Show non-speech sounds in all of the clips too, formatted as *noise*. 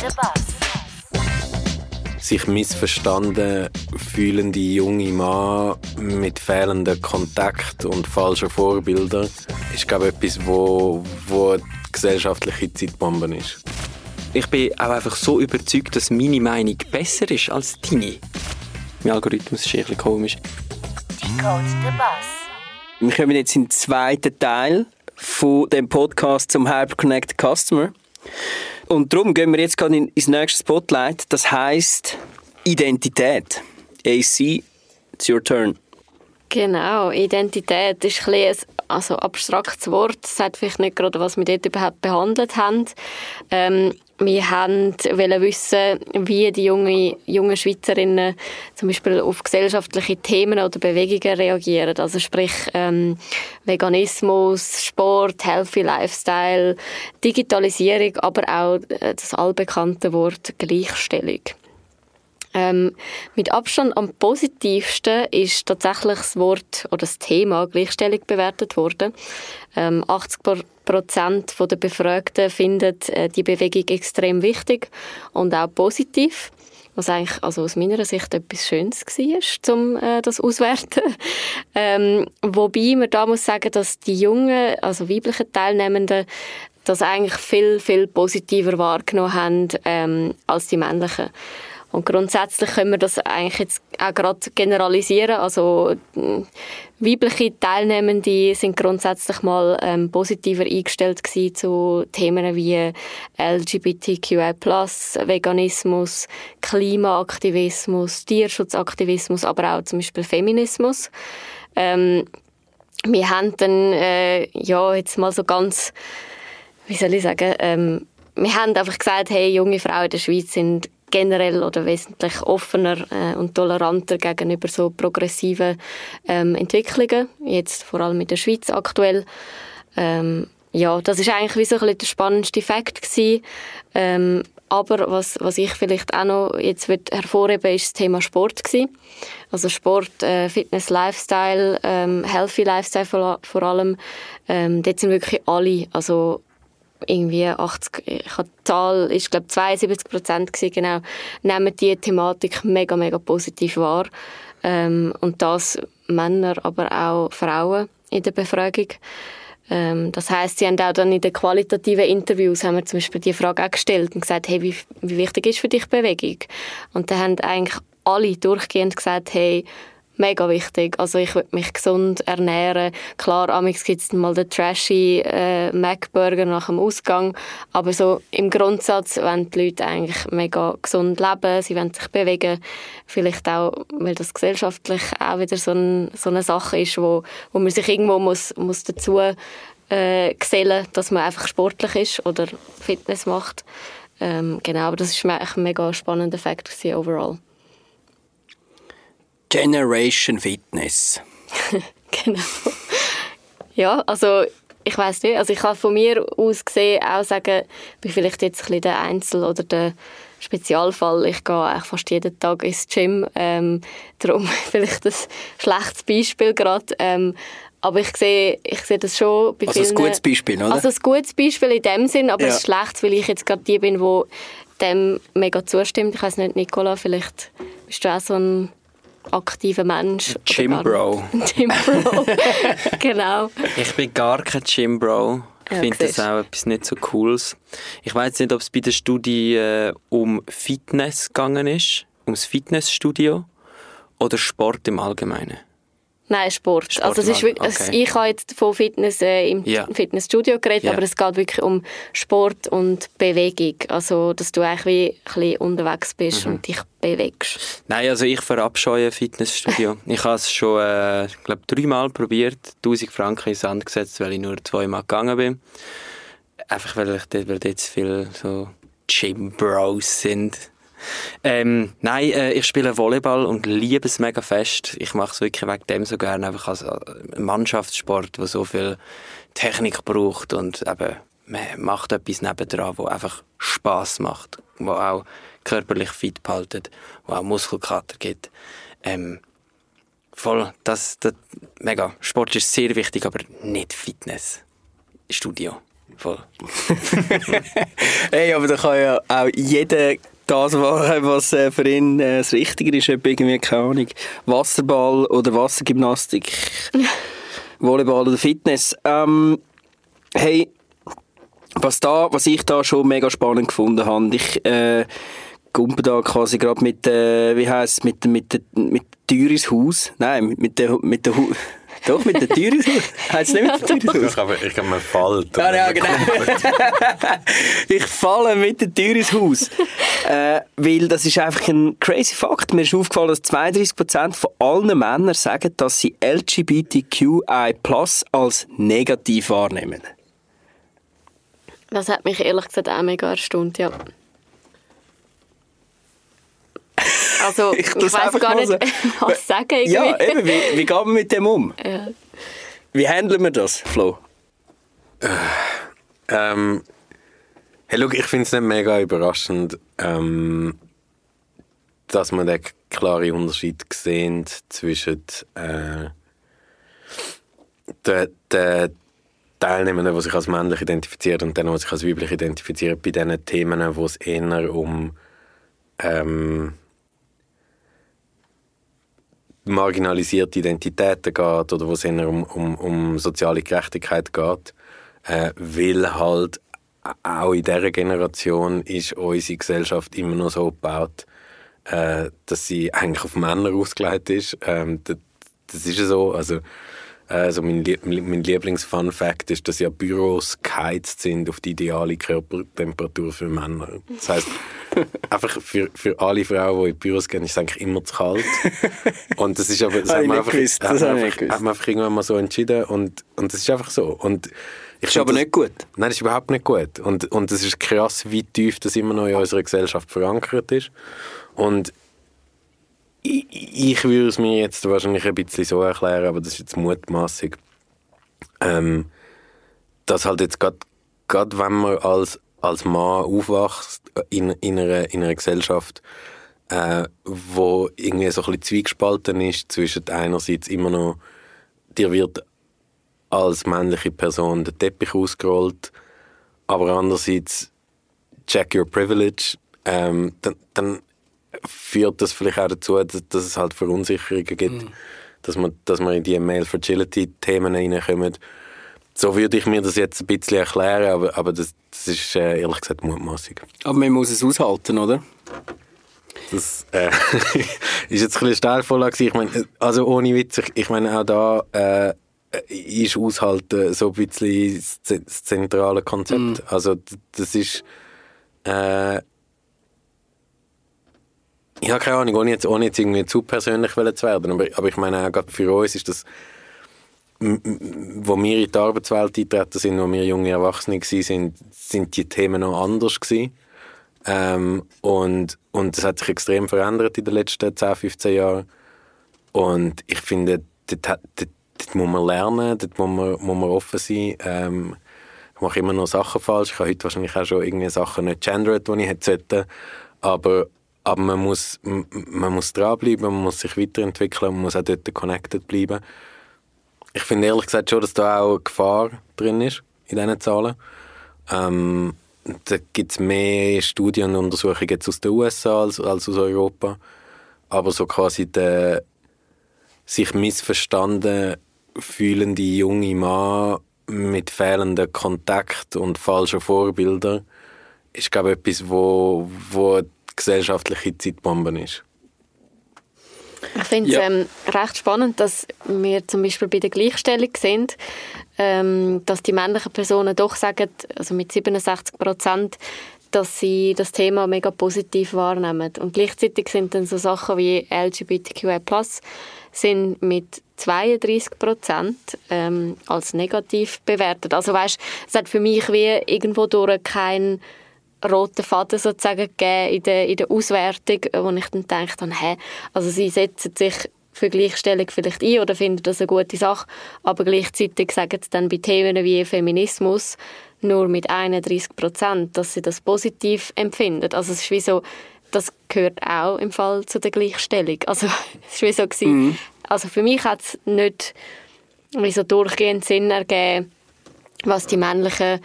the Bus. sich missverstanden fühlende junge Mann mit fehlendem Kontakt und falschen Vorbildern ist glaube ich etwas, wo, wo eine gesellschaftliche Zeitbombe ist. Ich bin auch einfach so überzeugt, dass meine Meinung besser ist als deine. Mein Algorithmus ist ein bisschen komisch. Decode the Bus. Wir kommen jetzt in den zweiten Teil von dem Podcast zum Hyperconnect Customer. Und darum gehen wir jetzt gerade in- ins nächste Spotlight. Das heißt Identität. AC, it's your turn. Genau, Identität ist ein, ein also abstraktes Wort. Das sagt vielleicht nicht gerade, was wir dort überhaupt behandelt haben. Ähm, wir haben wissen, wie die junge, jungen Schweizerinnen zum Beispiel auf gesellschaftliche Themen oder Bewegungen reagieren. Also sprich ähm, Veganismus, Sport, Healthy Lifestyle, Digitalisierung, aber auch äh, das allbekannte Wort Gleichstellung. Ähm, mit Abstand am positivsten ist tatsächlich das Wort oder das Thema Gleichstellung bewertet worden. Ähm, 80 Prozent der Befragten finden äh, die Bewegung extrem wichtig und auch positiv. Was eigentlich also aus meiner Sicht etwas Schönes war, um äh, das auswerten. *laughs* ähm, wobei man da muss sagen, dass die jungen, also weiblichen Teilnehmenden das eigentlich viel, viel positiver wahrgenommen haben ähm, als die männlichen. Und grundsätzlich können wir das eigentlich jetzt auch gerade generalisieren. Also weibliche Teilnehmende sind grundsätzlich mal ähm, positiver eingestellt zu Themen wie LGBTQI+, Veganismus, Klimaaktivismus, Tierschutzaktivismus, aber auch zum Beispiel Feminismus. Ähm, wir haben dann äh, ja jetzt mal so ganz, wie soll ich sagen, ähm, wir haben einfach gesagt, hey, junge Frauen in der Schweiz sind generell oder wesentlich offener äh, und toleranter gegenüber so progressiven ähm, Entwicklungen, jetzt vor allem in der Schweiz aktuell. Ähm, ja, das ist eigentlich wie so ein bisschen der spannendste Fakt gewesen. Ähm, aber was, was ich vielleicht auch noch jetzt will hervorheben ist das Thema Sport gewesen. Also Sport, äh, Fitness, Lifestyle, ähm, Healthy Lifestyle vor, vor allem. Ähm, dort sind wirklich alle, also irgendwie 80, ich habe Zahl, ist glaube 72 Prozent genau, nehmen die Thematik mega, mega positiv wahr. Ähm, und das Männer, aber auch Frauen in der Befragung. Ähm, das heißt, sie haben auch dann in den qualitativen Interviews haben wir zum Beispiel die Frage auch gestellt und gesagt, hey, wie, wie wichtig ist für dich Bewegung? Und dann haben eigentlich alle durchgehend gesagt, hey, mega wichtig. Also ich will mich gesund ernähren. Klar, amigs gibt es mal den trashy äh, Mac-Burger nach dem Ausgang, aber so im Grundsatz wollen die Leute eigentlich mega gesund leben, sie wollen sich bewegen. Vielleicht auch, weil das gesellschaftlich auch wieder so, ein, so eine Sache ist, wo, wo man sich irgendwo muss, muss dazu äh, gesellen, dass man einfach sportlich ist oder Fitness macht. Ähm, genau, aber das ist ein mega spannender Fakt overall. Generation Fitness. *laughs* genau. Ja, also ich weiß nicht. Also ich kann von mir aus gesehen auch sagen, ich bin vielleicht jetzt ein bisschen der Einzel- oder der Spezialfall. Ich gehe eigentlich fast jeden Tag ins Gym. Ähm, *laughs* darum vielleicht ein schlechtes Beispiel gerade. Ähm, aber ich sehe, ich sehe das schon bei Also ein vielen... gutes Beispiel, oder? Also ein gutes Beispiel in dem Sinn, aber Ja. ein schlechtes, weil ich jetzt gerade die bin, wo dem mega zustimmt. Ich weiß nicht, Nicola, vielleicht bist du auch so ein aktiver Mensch. Gym gar Bro. Gym Bro. *laughs* genau. Ich bin gar kein Gym Bro. Ich Ja, finde das auch etwas nicht so Cooles. Ich weiß nicht, ob es bei der Studie äh, um Fitness gegangen ist, ums Fitnessstudio oder Sport im Allgemeinen. Nein, Sport. Sport also es ist wirklich, es- okay. ich habe jetzt von Fitness äh, im Ja. Fitnessstudio geredet, Ja. aber es geht wirklich um Sport und Bewegung. Also, dass du eigentlich wie ein bisschen unterwegs bist Mhm. und dich bewegst. Nein, also ich verabscheue Fitnessstudio. *laughs* ich habe es schon, äh, ich glaube, dreimal probiert, 1000 Franken ins Sand gesetzt, weil ich nur zweimal gegangen bin. Einfach weil, ich dort, weil dort zu viele so Gym Bros sind. Ähm, nein, äh, ich spiele Volleyball und liebe es mega fest. Ich mache es wirklich wegen dem so gerne, einfach als äh, Mannschaftssport, der so viel Technik braucht und eben, man macht etwas nebendran, wo einfach Spaß macht, wo auch körperlich fit behaltet, wo auch Muskelkater gibt. Ähm, voll, das, das, mega. Sport ist sehr wichtig, aber nicht Fitness. Studio. Voll. *laughs* *laughs* hey, aber da kann ja auch jeder das machen, *laughs* was äh, für ihn äh, das Richtige ist. Ob irgendwie, keine Ahnung, Wasserball oder Wassergymnastik, *laughs* Volleyball oder Fitness. Ähm, hey, was, da, was ich da schon mega spannend gefunden habe, ich äh, gumpe da quasi gerade mit, äh, wie heisst mit, mit, mit, mit Türis Haus, nein, mit, mit der, mit der *laughs* doch, mit der Tür ins Haus. Heißt es nicht mit der Tür ins Haus? Ich glaube, man fällt. Ja, ja, genau. *laughs* ich falle mit der Tür ins Haus. äh, weil das ist einfach ein crazy Fakt. Mir ist aufgefallen, dass 32% von allen Männern sagen, dass sie LGBTQI als negativ wahrnehmen. Das hat mich ehrlich gesagt auch mega erstaunt, ja. Also, *laughs* ich, ich weiß gar nicht, *laughs* was sagen. Irgendwie. Ja, eben, wie, wie geht man mit dem um? Ja. Wie handeln wir das, Flo? Äh, ähm, hey, look, ich finde es nicht mega überraschend, ähm, dass man den klaren Unterschied sieht zwischen äh, den, den Teilnehmenden, die sich als männlich identifizieren und denen, die sich als weiblich identifizieren, bei diesen Themen, wo es eher um ähm, marginalisierte Identitäten geht oder wo es eher um, um, um soziale Gerechtigkeit geht, äh, weil halt auch in dieser Generation ist unsere Gesellschaft immer noch so gebaut, äh, dass sie eigentlich auf Männer ausgelegt ist. Ähm, das, das ist so. Also, also mein, mein Lieblings-Fun-Fact ist, dass ja Büros geheizt sind auf die ideale Körpertemperatur für Männer. Das heißt, *laughs* einfach für, für alle Frauen, die in Büros gehen, ist es eigentlich immer zu kalt. *laughs* Und das ist aber, das, hat man, einfach, gewusst, das hat man einfach, hat man einfach irgendwann mal so entschieden und, und das ist einfach so. Und ich ist aber das, nicht gut. Nein, das ist überhaupt nicht gut. Und, und es ist krass, wie tief das immer noch in unserer Gesellschaft verankert ist. Und ich, würde es mir jetzt wahrscheinlich ein bisschen so erklären, aber das ist jetzt mutmaßig, ähm, dass halt jetzt gerade wenn man als, als Mann aufwächst in, in, einer, in einer Gesellschaft, äh, wo irgendwie so ein bisschen zwiegespalten ist zwischen einerseits immer noch, dir wird als männliche Person der Teppich ausgerollt, aber andererseits check your privilege, ähm, dann, dann führt das vielleicht auch dazu, dass, dass es halt Verunsicherungen gibt, mhm. dass, man, dass man in die Male Fragility-Themen reinkommt. So würde ich mir das jetzt ein bisschen erklären, aber, aber das, das ist äh, ehrlich gesagt mutmaßig. Aber man muss es aushalten, oder? Das äh, *laughs* ist jetzt ein bisschen Steilvorlage. Ich meine, also ohne Witz, ich, ich meine auch da äh, ist Aushalten so ein bisschen das zentrale Konzept. Mm. Also das ist äh, ich habe keine Ahnung, ohne jetzt, ohne jetzt irgendwie zu persönlich zu werden, aber, aber ich meine auch gerade für uns ist das, wo wir in die Arbeitswelt eingetreten sind, wo wir junge Erwachsene waren, sind die Themen noch anders gewesen. Ähm, und, und das hat sich extrem verändert in den letzten 10, 15 Jahren. Und ich finde, dort, dort, dort muss man lernen, dort muss man, muss man offen sein. Ähm, ich mache immer noch Sachen falsch. Ich habe heute wahrscheinlich auch schon irgendwie Sachen nicht gendert, die ich hätte sollte. Aber, aber man muss, man muss dranbleiben, man muss sich weiterentwickeln, man muss auch dort connected bleiben. Ich finde ehrlich gesagt schon, dass da auch eine Gefahr drin ist, in diesen Zahlen. Ähm, da gibt es mehr Studien und Untersuchungen aus den USA als, als aus Europa. Aber so quasi der sich missverstanden fühlende junge Mann mit fehlendem Kontakt und falschen Vorbildern ist, glaube ich, etwas, wo, wo gesellschaftliche Zeitbombe ist. Ich finde es ja. ähm, recht spannend, dass wir zum Beispiel bei der Gleichstellung sind, ähm, dass die männlichen Personen doch sagen, also mit 67 Prozent, dass sie das Thema mega positiv wahrnehmen. Und gleichzeitig sind dann so Sachen wie LGBTQI+, sind mit 32 Prozent ähm, als negativ bewertet. Also weißt, es hat für mich wie irgendwo durch keinen roten Faden sozusagen gegeben in der, in der Auswertung, wo ich dann gedacht habe, hä, also sie setzen sich für Gleichstellung vielleicht ein oder finden das eine gute Sache, aber gleichzeitig sagen sie dann bei Themen wie Feminismus nur mit 31 Prozent, dass sie das positiv empfinden. Also es ist wie so, das gehört auch im Fall zu der Gleichstellung. Also *laughs* es war wie so, gewesen, mhm. also für mich hat es nicht wie so durchgehend Sinn ergeben, was die männlichen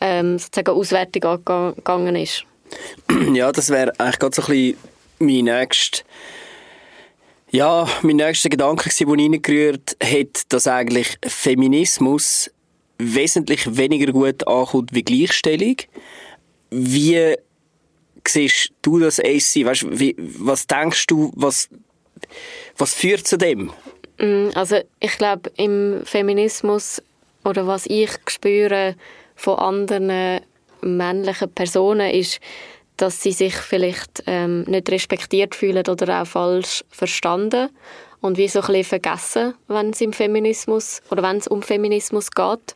ähm, sozusagen Auswertung angegangen ist. *clears throat* Ja, das wäre eigentlich gerade so ein bisschen mein nächster ja, mein nächster Gedanke, der reingerührt hat, dass eigentlich Feminismus wesentlich weniger gut ankommt wie Gleichstellung. Wie siehst du das, AC? Weißt, wie, was denkst du, was, was führt zu dem? Mm, also ich glaube, im Feminismus oder was ich spüre von anderen männlichen Personen ist, dass sie sich vielleicht ähm, nicht respektiert fühlen oder auch falsch verstanden und wie so ein bisschen vergessen, wenn es im Feminismus oder wenn es um Feminismus geht,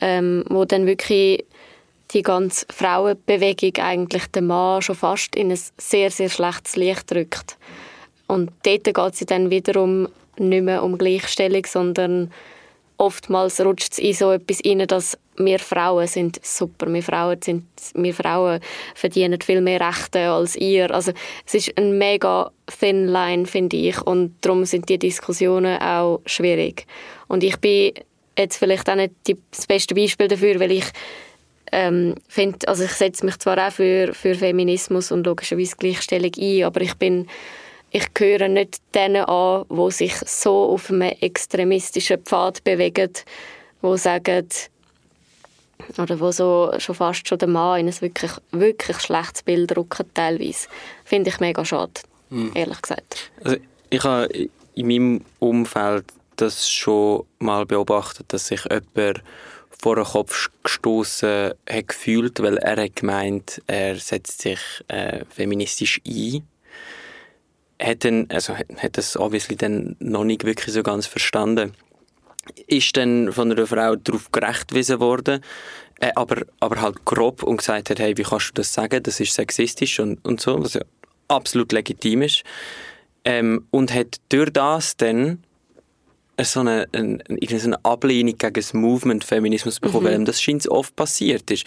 ähm, wo dann wirklich die ganze Frauenbewegung eigentlich den Mann schon fast in ein sehr, sehr schlechtes Licht drückt. Und dort geht es dann wiederum nicht mehr um Gleichstellung, sondern oftmals rutscht es in so etwas rein, dass wir Frauen sind super, wir Frauen, sind, wir Frauen verdienen viel mehr Rechte als ihr. Also es ist ein mega thin line, finde ich, und darum sind die Diskussionen auch schwierig. Und ich bin jetzt vielleicht auch nicht das beste Beispiel dafür, weil ich ähm, finde, also ich setze mich zwar auch für, für Feminismus und logischerweise Gleichstellung ein, aber ich bin ich gehöre nicht denen an, die sich so auf einem extremistischen Pfad bewegen, die sagen, oder wo so schon fast schon der Mann in ein wirklich, wirklich schlechtes Bild rücken, teilweise. Finde ich mega schade, mhm. ehrlich gesagt. Also ich habe in meinem Umfeld das schon mal beobachtet, dass sich jemand vor den Kopf gestoßen hat gefühlt, weil er hat gemeint, er setzt sich äh, feministisch ein hat, dann, also hat das obviously dann noch nicht wirklich so ganz verstanden. Ist dann von einer Frau darauf gerechtgewiesen worden, äh, aber, aber halt grob und gesagt hat, hey, wie kannst du das sagen, das ist sexistisch und, und so, was ja absolut legitim ist. Ähm, und hat durch das dann so eine, eine, eine Ablehnung gegen das Movement Feminismus bekommen, mhm. weil das scheint oft passiert ist.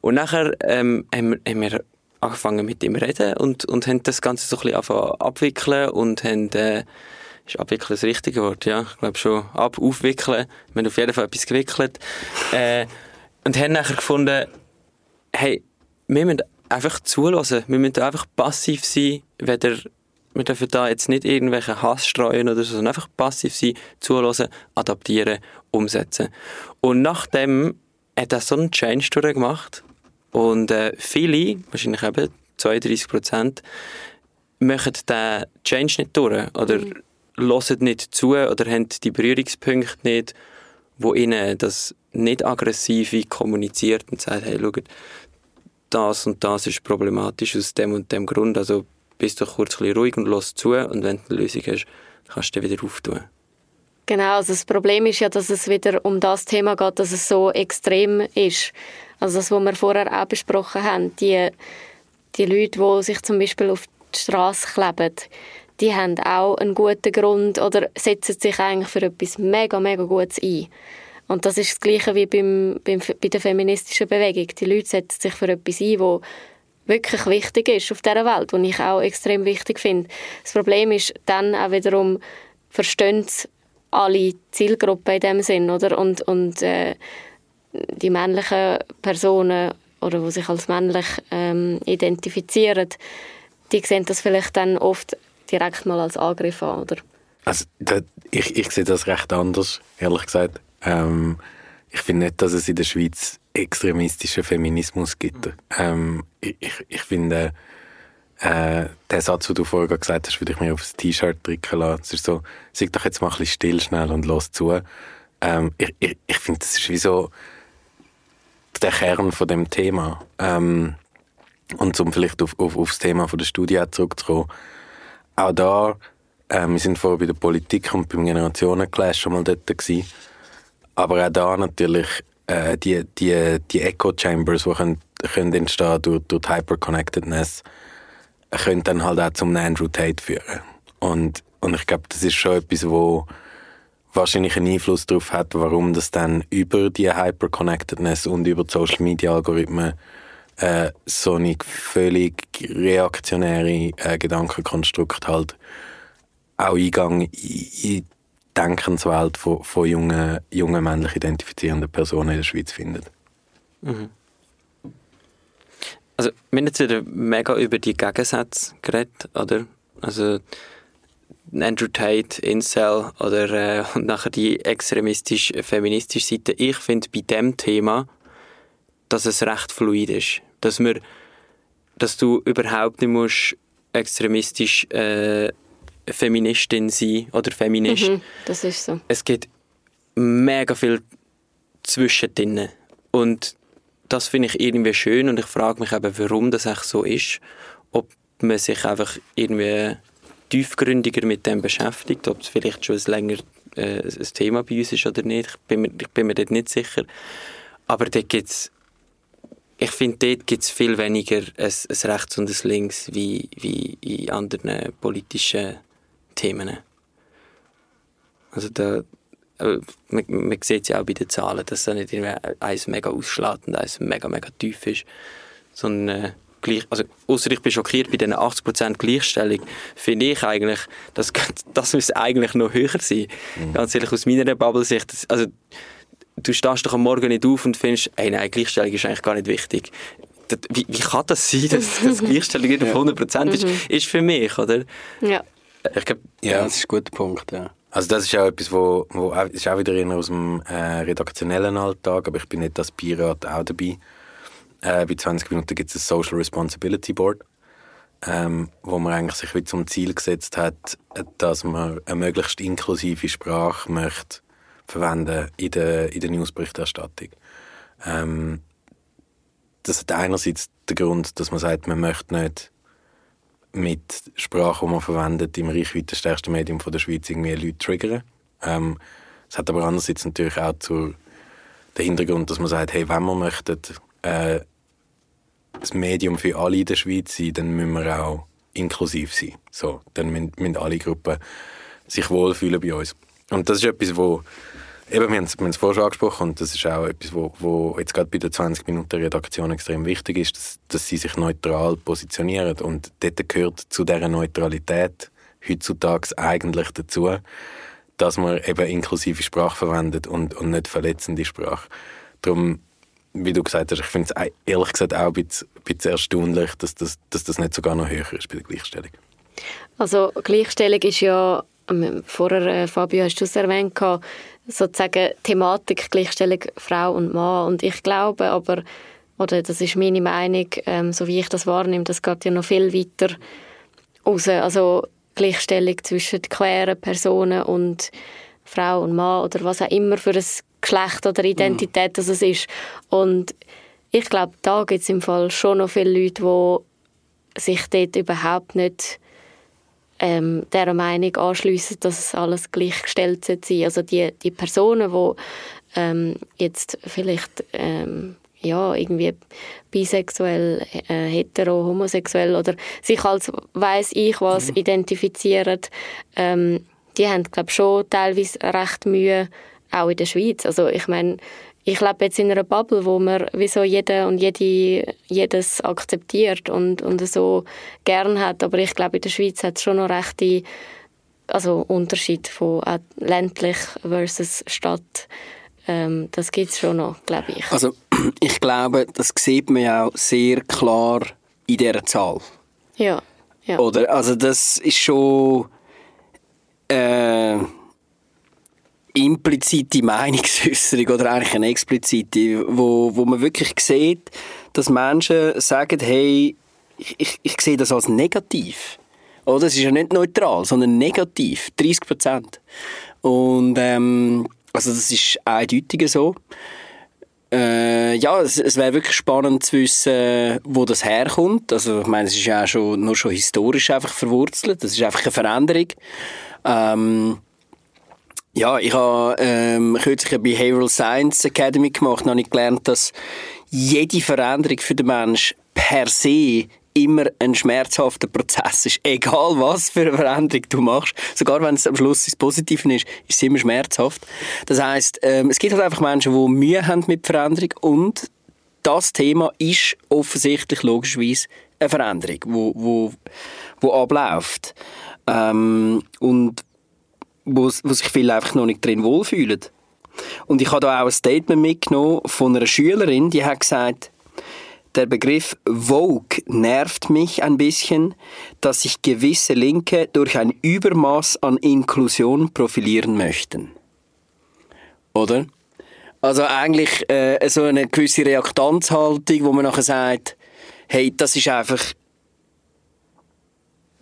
Und nachher ähm, haben, haben wir angefangen mit ihm reden und, und haben das Ganze so ein bisschen abwickeln und haben, äh, ist abwickeln das richtige Wort, ja, ich glaube schon, ab, aufwickeln, wir haben auf jeden Fall etwas gewickelt, *laughs* äh, und haben nachher gefunden, hey, wir müssen einfach zulassen, wir müssen einfach passiv sein, weder wir dürfen da jetzt nicht irgendwelche Hass streuen oder so, sondern einfach passiv sein, zulassen, adaptieren, umsetzen. Und nachdem hat er so einen Change durchgemacht und äh, viele, wahrscheinlich eben 32 Prozent, machen den Change nicht durch oder mhm. hören nicht zu oder haben die Berührungspunkte nicht, wo ihnen das nicht aggressive kommuniziert und sagt, hey, schau, das und das ist problematisch aus dem und dem Grund, also bist du kurz ein ruhig und los zu und wenn du eine Lösung hast, kannst du wieder auftun. Genau, also das Problem ist ja, dass es wieder um das Thema geht, dass es so extrem ist. Also das, was wir vorher auch besprochen haben, die, die Leute, die sich zum Beispiel auf die Straße kleben, die haben auch einen guten Grund oder setzen sich eigentlich für etwas mega, mega Gutes ein. Und das ist das Gleiche wie beim, beim, bei der feministischen Bewegung. Die Leute setzen sich für etwas ein, das wirklich wichtig ist auf dieser Welt, was ich auch extrem wichtig finde. Das Problem ist dann auch wiederum, verstehen alle Zielgruppen in dem Sinn, oder? Und, und äh, die männlichen Personen oder die sich als männlich ähm, identifizieren, die sehen das vielleicht dann oft direkt mal als Angriff an, oder? Also, das, ich, ich sehe das recht anders, ehrlich gesagt. Ähm, ich finde nicht, dass es in der Schweiz extremistischen Feminismus gibt. Ähm, ich, ich finde, äh, der Satz, den du vorher gesagt hast, würde ich mir aufs T-Shirt drücken lassen. Es ist so, sag doch jetzt mal ein bisschen still, schnell und los zu. Ähm, ich ich, ich finde, das ist wie so, der Kern von dem Thema. Ähm, und um vielleicht auf, auf, auf das Thema von der Studie zurückzukommen, auch da, äh, wir sind vorher bei der Politik und beim Generationenclash schon mal dort gewesen, aber auch da natürlich äh, die, die, die Echo-Chambers, die können, können entstehen durch, durch die Hyperconnectedness, können dann halt auch zum Andrew Tate führen. Und, und ich glaube, das ist schon etwas, wo wahrscheinlich einen Einfluss darauf hat, warum das dann über die Hyperconnectedness und über die Social Media Algorithmen äh, so eine völlig reaktionäre äh, Gedankenkonstrukt halt auch Eingang in die Denkenswelt von, von jungen, jungen männlich identifizierenden Personen in der Schweiz findet. Mhm. also wir haben jetzt wieder mega über die Gegensätze geredet, oder? Also Andrew Tate, Incel oder äh, und nachher die extremistisch-feministische Seite. Ich finde bei dem Thema, dass es recht fluid ist. Dass, wir, dass du überhaupt nicht musst extremistisch äh, Feministin sein oder Feminist. Mhm, das ist so. Es gibt mega viel zwischendrin. Und das finde ich irgendwie schön und ich frage mich eben, warum das echt so ist. Ob man sich einfach irgendwie tiefgründiger mit dem beschäftigt, ob es vielleicht schon ein länger äh, ein Thema bei uns ist oder nicht. Ich bin mir, ich bin mir dort nicht sicher. Aber dort gibt's ich finde, dort gibt es viel weniger ein, ein Rechts und ein Links wie, wie in anderen politischen Themen. Also da, äh, man, man sieht es ja auch bei den Zahlen, dass da nicht eins mega ausschlägt und eins mega, mega tief ist. Sondern, äh, gleich, also, ausser ich bin schockiert bei diesen 80% Gleichstellung, finde ich eigentlich, dass, das *laughs* müsste eigentlich noch höher sein. Mhm. Ganz ehrlich, aus meiner Bubble-Sicht, also, du stehst doch am Morgen nicht auf und findest, hey, nein, Gleichstellung ist eigentlich gar nicht wichtig. Wie, wie kann das sein, *laughs* dass, dass Gleichstellung nicht auf 100% ist, mhm. ist für mich, oder? Ja. Ich glaub, ja, das ist ein guter Punkt, ja. Also das ist auch etwas, wo, wo ist auch wieder aus dem äh, redaktionellen Alltag, aber ich bin nicht als Pirat auch dabei. Äh, bei 20 Minuten gibt es ein Social Responsibility Board, ähm, wo man eigentlich sich wie zum Ziel gesetzt hat, dass man eine möglichst inklusive Sprache möchte verwenden in der, in der Newsberichterstattung. Ähm, das hat einerseits den Grund, dass man sagt, man möchte nicht mit Sprache, die man verwendet, im reichweitenstärksten Medium der Schweiz irgendwie Leute triggern. Ähm, es hat aber andererseits natürlich auch zu, den Hintergrund, dass man sagt, hey, wenn wir möchten, äh, das Medium für alle in der Schweiz sein, dann müssen wir auch inklusiv sein. So, dann müssen, müssen alle Gruppen sich wohlfühlen bei uns. Und das ist etwas, wo Eben, wir haben es vorher schon angesprochen und das ist auch etwas, wo, wo jetzt gerade bei der 20-Minuten-Redaktion extrem wichtig ist, dass, dass sie sich neutral positionieren und dort gehört zu dieser Neutralität heutzutage eigentlich dazu, dass man eben inklusive Sprache verwendet und, und nicht verletzende Sprache. Darum, wie du gesagt hast, ich finde es ehrlich gesagt auch ein bisschen, ein bisschen erstaunlich, dass das, dass das nicht sogar noch höher ist bei der Gleichstellung. Also Gleichstellung ist ja, ähm, vorher, äh, Fabio, hast du es erwähnt, sozusagen Thematik Gleichstellung Frau und Mann. Und ich glaube aber, oder das ist meine Meinung, ähm, so wie ich das wahrnehme, das geht ja noch viel weiter raus. Also Gleichstellung zwischen queeren Personen und Frau und Mann oder was auch immer für ein Geschlecht oder Identität mhm. das es ist. Und ich glaube, da gibt es im Fall schon noch viele Leute, die sich dort überhaupt nicht ähm, dieser Meinung anschliessen, dass es alles gleichgestellt sein Also die, die Personen, die ähm, jetzt vielleicht ähm, ja, irgendwie bisexuell, äh, hetero, homosexuell oder sich als weiß ich was mhm. identifizieren, ähm, die haben glaube schon teilweise recht Mühe, auch in der Schweiz. Also ich meine, ich lebe jetzt in einer Bubble, wo man wieso jeder und jede, jedes akzeptiert und, und so gern hat. Aber ich glaube, in der Schweiz hat es schon noch rechte also Unterschied von ländlich versus Stadt. Ähm, das gibt es schon noch, glaube ich. Also *clears throat* ich glaube, das sieht man ja auch sehr klar in dieser Zahl. Ja. ja. Oder? Also das ist schon... Äh, implizite Meinungsäußerung oder eigentlich eine explizite, wo, wo man wirklich sieht, dass Menschen sagen, hey, ich, ich sehe das als negativ. Oder? Es ist ja nicht neutral, sondern negativ. 30 Prozent. Und ähm, also das ist eindeutig so. Äh, ja, es, es wäre wirklich spannend zu wissen, wo das herkommt. Also ich meine, es ist ja auch schon, nur schon historisch einfach verwurzelt. Das ist einfach eine Veränderung. Ähm, ja, ich habe ähm, kürzlich eine Behavioral Science Academy gemacht und habe gelernt, dass jede Veränderung für den Mensch per se immer ein schmerzhafter Prozess ist. *laughs* Egal was für eine Veränderung du machst, sogar wenn es am Schluss das Positive ist, ist es immer schmerzhaft. Das heißt, ähm, es gibt halt einfach Menschen, die Mühe haben mit Veränderung und das Thema ist offensichtlich logischerweise eine Veränderung, wo, wo, wo abläuft. Ähm, und wo, wo sich viele einfach noch nicht drin wohlfühlen. Und ich habe da auch ein Statement mitgenommen von einer Schülerin, die hat gesagt, Der Begriff Vogue nervt mich ein bisschen, dass sich gewisse Linke durch ein Übermaß an Inklusion profilieren möchten. Oder? Also eigentlich äh, so eine gewisse Reaktanzhaltung, wo man nachher sagt, hey, das ist einfach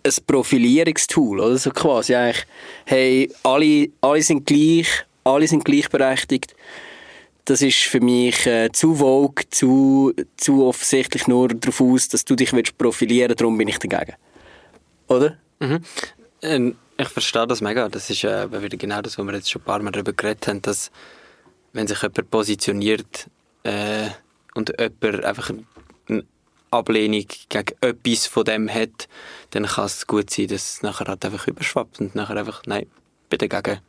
ein Profilierungstool, oder so quasi eigentlich, hey, alle, alle sind gleich, alle sind gleichberechtigt. Das ist für mich äh, zu vogue, zu, zu offensichtlich nur darauf aus, dass du dich willst profilieren willst, darum bin ich dagegen. Oder? Mhm. Ähm, ich verstehe das mega. Das ist äh, wieder genau das, was wir jetzt schon ein paar Mal darüber geredet haben, dass wenn sich jemand positioniert äh, und jemand einfach eine Ablehnung gegen etwas von dem hat, dann kann es gut sein, dass es nachher halt einfach überschwappt und nachher einfach, nein, bin dagegen.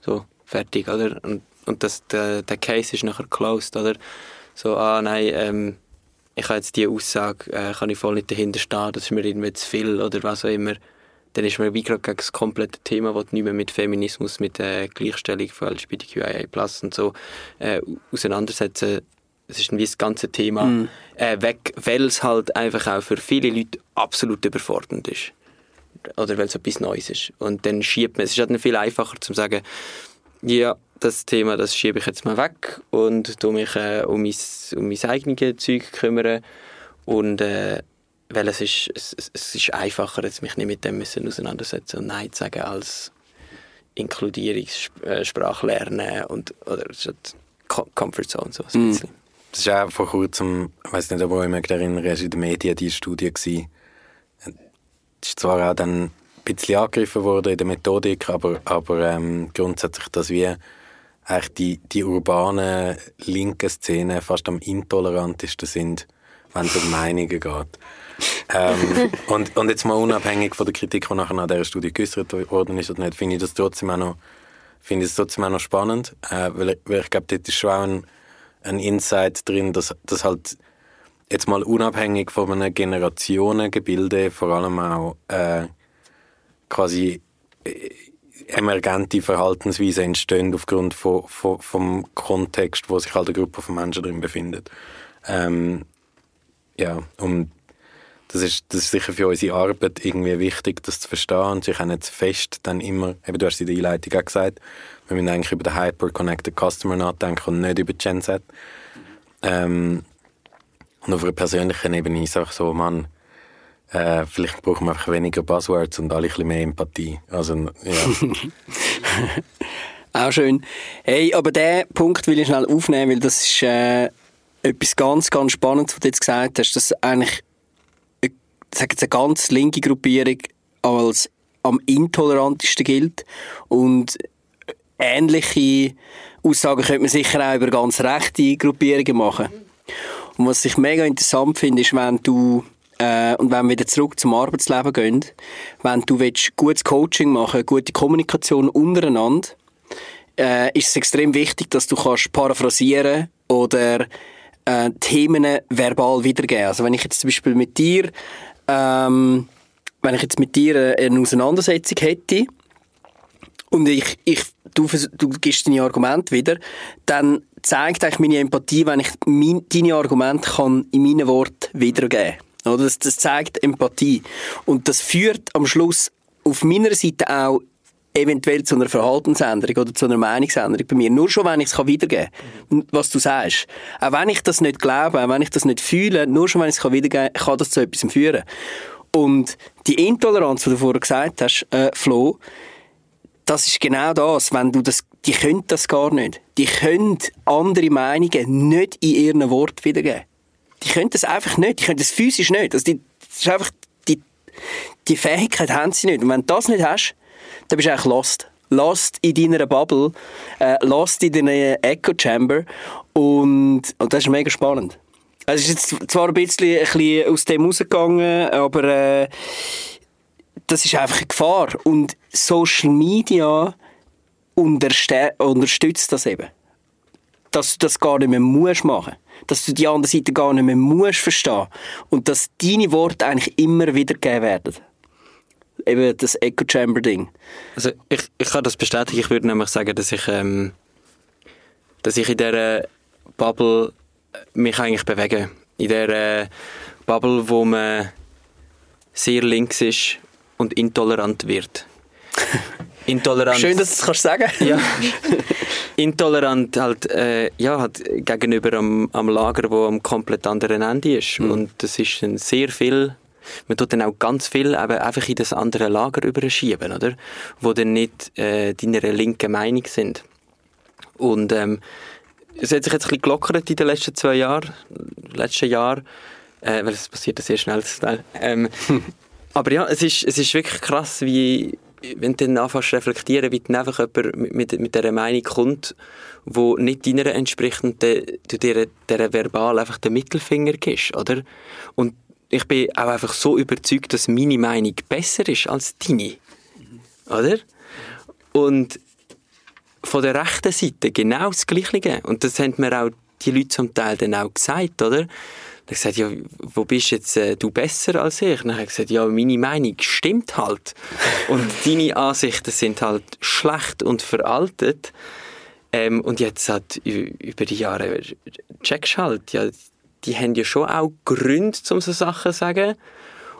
So, fertig, oder? Und, und das, der, der Case ist nachher closed, oder? So, ah, nein, ähm, ich habe jetzt diese Aussage, äh, kann ich voll nicht dahinter stehen, das ist mir irgendwie zu viel oder was auch immer dann ist man wie gerade gegen das komplette Thema, das nicht mehr mit Feminismus, mit der Gleichstellung von LGBTQIA+ und so äh, auseinandersetzen. Es ist wie das ganze Thema mm. äh, weg, weil es halt einfach auch für viele Leute absolut überfordernd ist. Oder weil es etwas Neues ist. Und dann schiebt man, es ist halt viel einfacher zu sagen, ja, das Thema, das schiebe ich jetzt mal weg und tu mich äh, um, mein, um mein eigenes Zeug kümmern und äh, weil es ist, es, es ist einfacher, jetzt mich nicht mit dem müssen auseinandersetzen und Nein zu sagen, als Inkludierungssprache lernen und, oder Comfort Zone, so ein mm. bisschen. Das ist auch vor kurzem, ich weiß nicht, ob ihr euch erinnert, in den Medien die Studie gewesen. Es ist zwar auch dann ein bisschen angegriffen worden in der Methodik, aber, aber ähm, grundsätzlich, dass wir eigentlich die, die urbanen linken Szenen fast am intolerantesten sind, wenn es um Meinungen geht ähm, *laughs* und, und jetzt mal unabhängig von der Kritik, die nachher an dieser Studie geäußert worden ist oder nicht, finde ich das trotzdem auch noch, finde ich das trotzdem auch noch spannend, äh, weil, weil ich glaube, dort ist schon auch ein, ein Insight drin, dass, dass halt jetzt mal unabhängig von einem Generationengebilde vor allem auch äh, quasi äh, emergente Verhaltensweisen entstehen aufgrund von, von, vom Kontext, wo sich halt eine Gruppe von Menschen drin befindet. Ähm, ja, um das ist, das ist sicher für unsere Arbeit irgendwie wichtig, das zu verstehen und sich auch nicht fest dann immer, eben du hast es in der Einleitung auch gesagt, wir müssen eigentlich über den Hyper-Connected Customer nachdenken und nicht über Gen Z. Ähm, und auf einer persönlichen Ebene ist es auch so, man, äh, vielleicht brauchen wir einfach weniger Buzzwords und alle ein bisschen mehr Empathie. Also, ja. *laughs* auch schön. Hey, aber den Punkt will ich schnell aufnehmen, weil das ist äh, etwas ganz, ganz Spannendes, was du jetzt gesagt hast, dass eigentlich jetzt eine ganz linke Gruppierung als am intolerantesten gilt und ähnliche Aussagen könnte man sicher auch über ganz rechte Gruppierungen machen. Und was ich mega interessant finde, ist, wenn du äh, und wenn wir wieder zurück zum Arbeitsleben gehen, wenn du willst, gutes Coaching machen, gute Kommunikation untereinander, äh, ist es extrem wichtig, dass du kannst paraphrasieren oder äh, Themen verbal wiedergeben. Also wenn ich jetzt zum Beispiel mit dir ähm, wenn ich jetzt mit dir eine Auseinandersetzung hätte und ich, ich, du, du gibst deine Argumente wieder, dann zeigt eigentlich meine Empathie, wenn ich mein, deine Argumente kann in meinen Worten wiedergeben kann. Das, das zeigt Empathie. Und das führt am Schluss auf meiner Seite auch eventuell zu einer Verhaltensänderung oder zu einer Meinungsänderung bei mir. Nur schon, wenn ich es wiedergeben kann, was du sagst. Auch wenn ich das nicht glaube, auch wenn ich das nicht fühle, nur schon, wenn ich es wiedergeben kann, kann das zu etwas führen. Und die Intoleranz, die du vorher gesagt hast, äh, Flo, das ist genau das, wenn du das, die können das gar nicht. Die können andere Meinungen nicht in ihren Wort wiedergeben. Die können das einfach nicht. Die können das physisch nicht. Also die, das ist einfach, die, die Fähigkeit haben sie nicht. Und wenn du das nicht hast, dann bist du eigentlich lost. Lost in deiner Bubble, äh, lost in deiner Echo Chamber und, und das ist mega spannend. Es ist jetzt zwar ein bisschen, ein bisschen aus dem rausgegangen, aber äh, das ist einfach eine Gefahr. Und Social Media unterstützt das eben. Dass du das gar nicht mehr musst machen Dass du die andere Seite gar nicht mehr musst verstehen. Und dass deine Worte eigentlich immer wiedergegeben werden eben das Echo Chamber Ding. Also ich, ich kann das bestätigen. Ich würde nämlich sagen, dass ich, ähm, dass ich in dieser Bubble mich eigentlich bewege. In äh, Bubble, wo man sehr links ist und intolerant wird. *laughs* Intolerant. Schön, dass du es kannst sagen ja. *laughs* Intolerant halt, äh, ja, halt gegenüber am, am Lager, wo am komplett anderen Ende ist. Mhm. Und das ist dann sehr viel, man tut dann auch ganz viel eben einfach in das andere Lager überschieben, oder? Wo dann nicht äh, deiner linken Meinung sind. Und ähm, es hat sich jetzt ein bisschen gelockert in den letzten zwei Jahren, letzten Jahr, äh, weil es passiert sehr schnell. Ähm, *laughs* aber ja, es ist, es ist wirklich krass, wie wenn du dann anfängst zu reflektieren, wie dann einfach jemand mit, mit, dieser Meinung kommt, wo nicht deiner entspricht und de, du dir dieser verbal einfach den Mittelfinger gibst, oder? Und ich bin auch einfach so überzeugt, dass meine Meinung besser ist als deine, oder? Und von der rechten Seite genau das Gleiche. Und das haben mir auch die Leute zum Teil dann auch gesagt, oder? Dann gesagt, ja, wo bist jetzt äh, du besser als ich? Dann habe ich gesagt, ja, meine Meinung stimmt halt. *laughs* Und deine Ansichten sind halt schlecht und veraltet. Ähm, und jetzt ü- über die Jahre checkst halt, ja, die haben ja schon auch Gründe, um so Sachen zu sagen.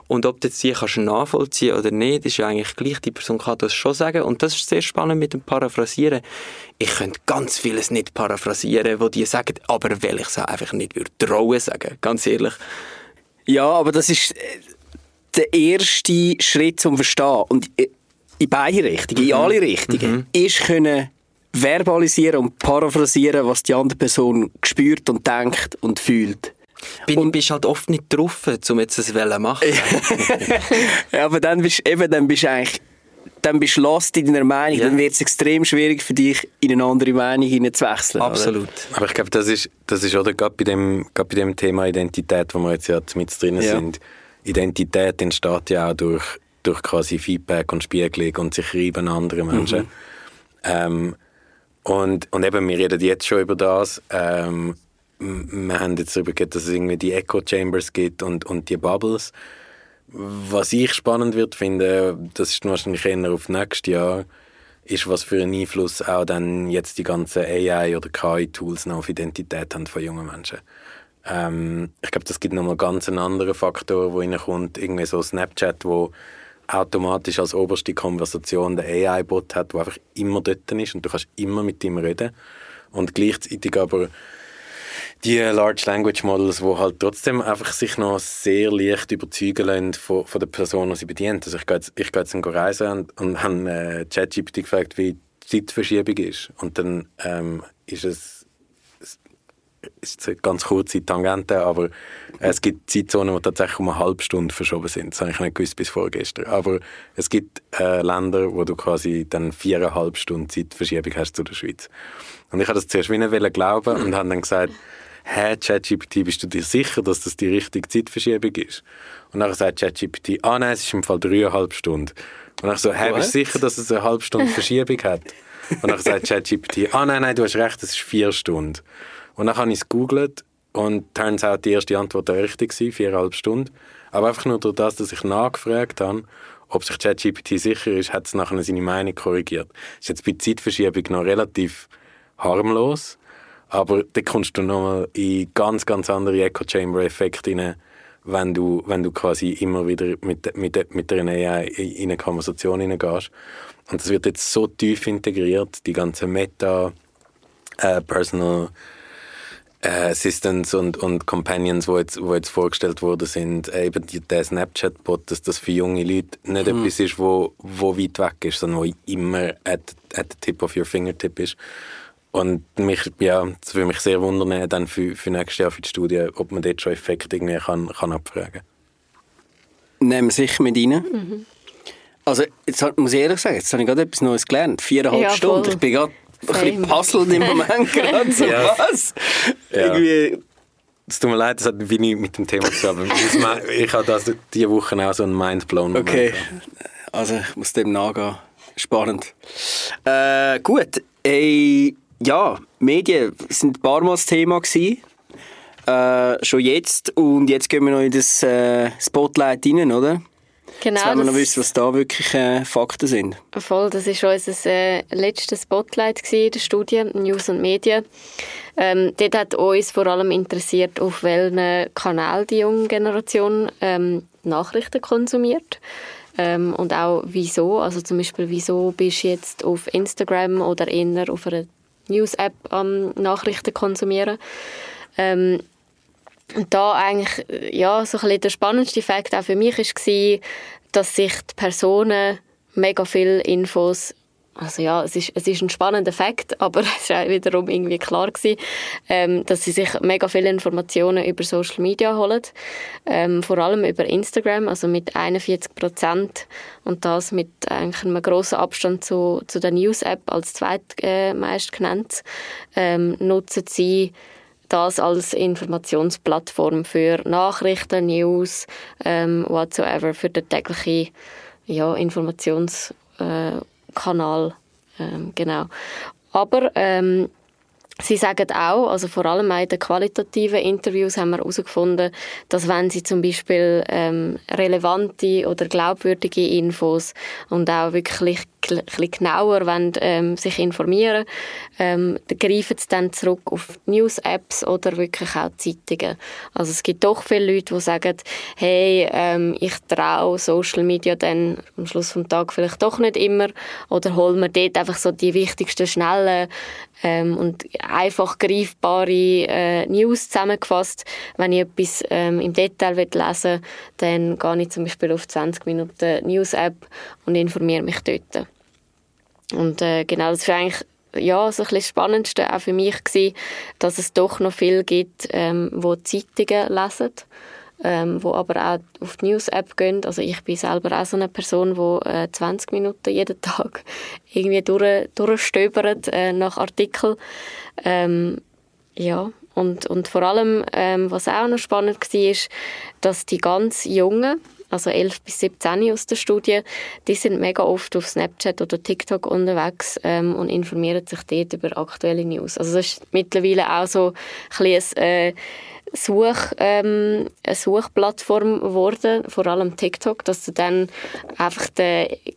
Und ob du jetzt die kannst nachvollziehen oder nicht, ist ja eigentlich gleich. Die Person kann das schon sagen. Und das ist sehr spannend mit dem Paraphrasieren. Ich könnte ganz vieles nicht paraphrasieren, wo die sagen, aber weil ich es einfach nicht würde trauen sagen. Ganz ehrlich. Ja, aber das ist äh, der erste Schritt zum Verstehen. Und i- in beide Richtungen, in alle Richtungen, ist können verbalisieren und paraphrasieren, was die andere Person spürt und denkt und fühlt. Bin, und bist halt oft nicht drauf, um jetzt das zu machen. *laughs* Ja, aber dann bist eben, dann bist du eigentlich dann bist du lost in deiner Meinung, Ja. dann wird es extrem schwierig für dich, in eine andere Meinung hineinzuwechseln. oder? Absolut. Aber ich glaube, das ist, das ist oder gerade bei dem, gerade bei dem Thema Identität, wo wir jetzt ja mit drin Ja. sind. Identität entsteht ja auch durch, durch quasi Feedback und Spiegelung und sich reiben an andere Menschen. Ähm, und, und eben, wir reden jetzt schon über das. Ähm, wir haben jetzt darüber geredet, dass es irgendwie die Echo Chambers gibt und, und die Bubbles. Was ich spannend wird finde, das ist wahrscheinlich eher auf nächstes Jahr, ist, was für einen Einfluss auch dann jetzt die ganzen AI- oder KI-Tools noch auf Identität haben von jungen Menschen. Ähm, ich glaube, das gibt nochmal ganz einen anderen Faktor, wo reinkommt. Irgendwie so Snapchat, wo automatisch als oberste Konversation der AI-Bot hat, der einfach immer dort ist und du kannst immer mit ihm reden. Und gleichzeitig aber die Large Language Models, die halt trotzdem einfach sich noch sehr leicht überzeugen lassen von, von der Person, die sie bedient. Also ich gehe jetzt, ich gehe jetzt reisen und, und habe äh, ChatGPT gefragt, wie die Zeitverschiebung ist. Und dann ähm, ist es, ist eine ganz kurze Tangente, aber es gibt Zeitzonen, die tatsächlich um eine halbe Stunde verschoben sind. Das habe ich nicht gewusst bis vorgestern. Aber es gibt äh, Länder, wo du quasi dann viereinhalb Stunden Zeitverschiebung hast zu der Schweiz. Und ich habe das zuerst wie nicht wollen glauben und habe dann gesagt, hä, ChatGPT, bist du dir sicher, dass das die richtige Zeitverschiebung ist? Und dann sagt ChatGPT, ah nein, es ist im Fall dreieinhalb Stunden. Und ich so, hä, bist du sicher, dass es eine halbe Stunde Verschiebung hat? *laughs* Und dann sagt ChatGPT, ah nein, nein, du hast recht, es ist vier Stunden. Und dann habe ich es gegoogelt und turns out die erste Antwort war richtig, viereinhalb Stunden. Aber einfach nur durch das, dass ich nachgefragt habe, ob sich ChatGPT sicher ist, hat es nachher seine Meinung korrigiert. Ist jetzt bei Zeitverschiebung noch relativ harmlos, aber da kommst du nochmal in ganz, ganz andere Echo-Chamber-Effekte rein, wenn du, wenn du quasi immer wieder mit, mit, mit der AI in eine Konversation hineingehst. Und das wird jetzt so tief integriert, die ganze Meta, äh, Personal äh, Assistants und, und Companions, wo jetzt, wo jetzt vorgestellt worden sind, äh, eben die, der Snapchat-Bot, dass das für junge Leute nicht etwas ist, wo, wo weit weg ist, sondern wo immer at, at the tip of your fingertip ist. Und mich, ja, das würde mich sehr wundern, dann für, für nächstes Jahr für die Studie, ob man dort schon Effekte irgendwie kann, kann abfragen Nehmen wir sicher mit rein. Also, jetzt muss ich ehrlich sagen, jetzt habe ich gerade etwas Neues gelernt. Viereinhalb Ja, Stunden. voll. Ich bin gerade ein bisschen Same. puzzled im Moment *laughs* gerade. So, Ja. was? Ja. Irgendwie, Es tut mir leid, das hat wenig mit dem Thema zu tun. ich habe das diese Woche auch so einen Mindblown okay. gehabt. Also, ich muss dem nachgehen. Spannend. Äh, gut. Ey, ja, Medien sind ein paar Mal das Thema gewesen. Äh, schon jetzt. Und jetzt gehen wir noch in das äh, Spotlight rein, oder? Genau, Jetzt wollen wir noch wissen, was da wirklich äh, Fakten sind. Voll, das war unser äh, letztes Spotlight gewesen in der Studie, News und Medien. Ähm, dort hat uns vor allem interessiert, auf welchen Kanal die junge Generation ähm, Nachrichten konsumiert. Ähm, und auch wieso. Also zum Beispiel, wieso bist du jetzt auf Instagram oder eher auf einer News-App am Nachrichten konsumieren. Ähm, und da eigentlich, äh, ja, so ein bisschen der spannendste Fakt auch für mich war, dass sich die Personen mega viele Infos also ja, es ist, es ist ein spannender Fakt, aber *laughs* es war wiederum irgendwie klar gewesen, ähm, dass sie sich mega viele Informationen über Social Media holen, ähm, vor allem über Instagram, also mit 41 Prozent und das mit eigentlich einem grossen Abstand zu, zu der News-App als zweitmeist äh, genannt, ähm, nutzen sie das als Informationsplattform für Nachrichten, News, ähm, whatsoever, für den täglichen ja, Informationskanal. Äh, Kanal, ähm, genau. Aber ähm, Sie sagen auch, also vor allem auch in den qualitativen Interviews haben wir herausgefunden, dass wenn Sie zum Beispiel ähm, relevante oder glaubwürdige Infos und auch wirklich ein bisschen genauer wollen, ähm, sich informieren, ähm, dann greifen sie dann zurück auf News-Apps oder wirklich auch Zeitungen. Also es gibt doch viele Leute, die sagen, hey, ähm, ich traue Social Media dann am Schluss vom Tag vielleicht doch nicht immer oder holen wir dort einfach so die wichtigsten, schnellen ähm, und einfach greifbare äh, News zusammengefasst. Wenn ich etwas ähm, im Detail lesen will, dann gehe ich zum Beispiel auf 20 Minuten News-App und informiere mich dort. Und äh, genau, das war eigentlich ja, so ein bisschen das Spannendste auch für mich gewesen, dass es doch noch viel gibt, ähm, wo Zeitungen lesen, ähm, wo aber auch auf die News-App gehen. Also ich bin selber auch so eine Person, die äh, 20 Minuten jeden *laughs* Tag irgendwie durch, durchstöbert äh, nach Artikeln. Ähm, ja, und, und vor allem, ähm, was auch noch spannend war, dass die ganz Jungen, also 11 bis 17 aus der Studie, die sind mega oft auf Snapchat oder TikTok unterwegs ähm, und informieren sich dort über aktuelle News. Also das ist mittlerweile auch so ein bisschen äh, Such, ähm, eine Suchplattform geworden, vor allem TikTok, dass du dann einfach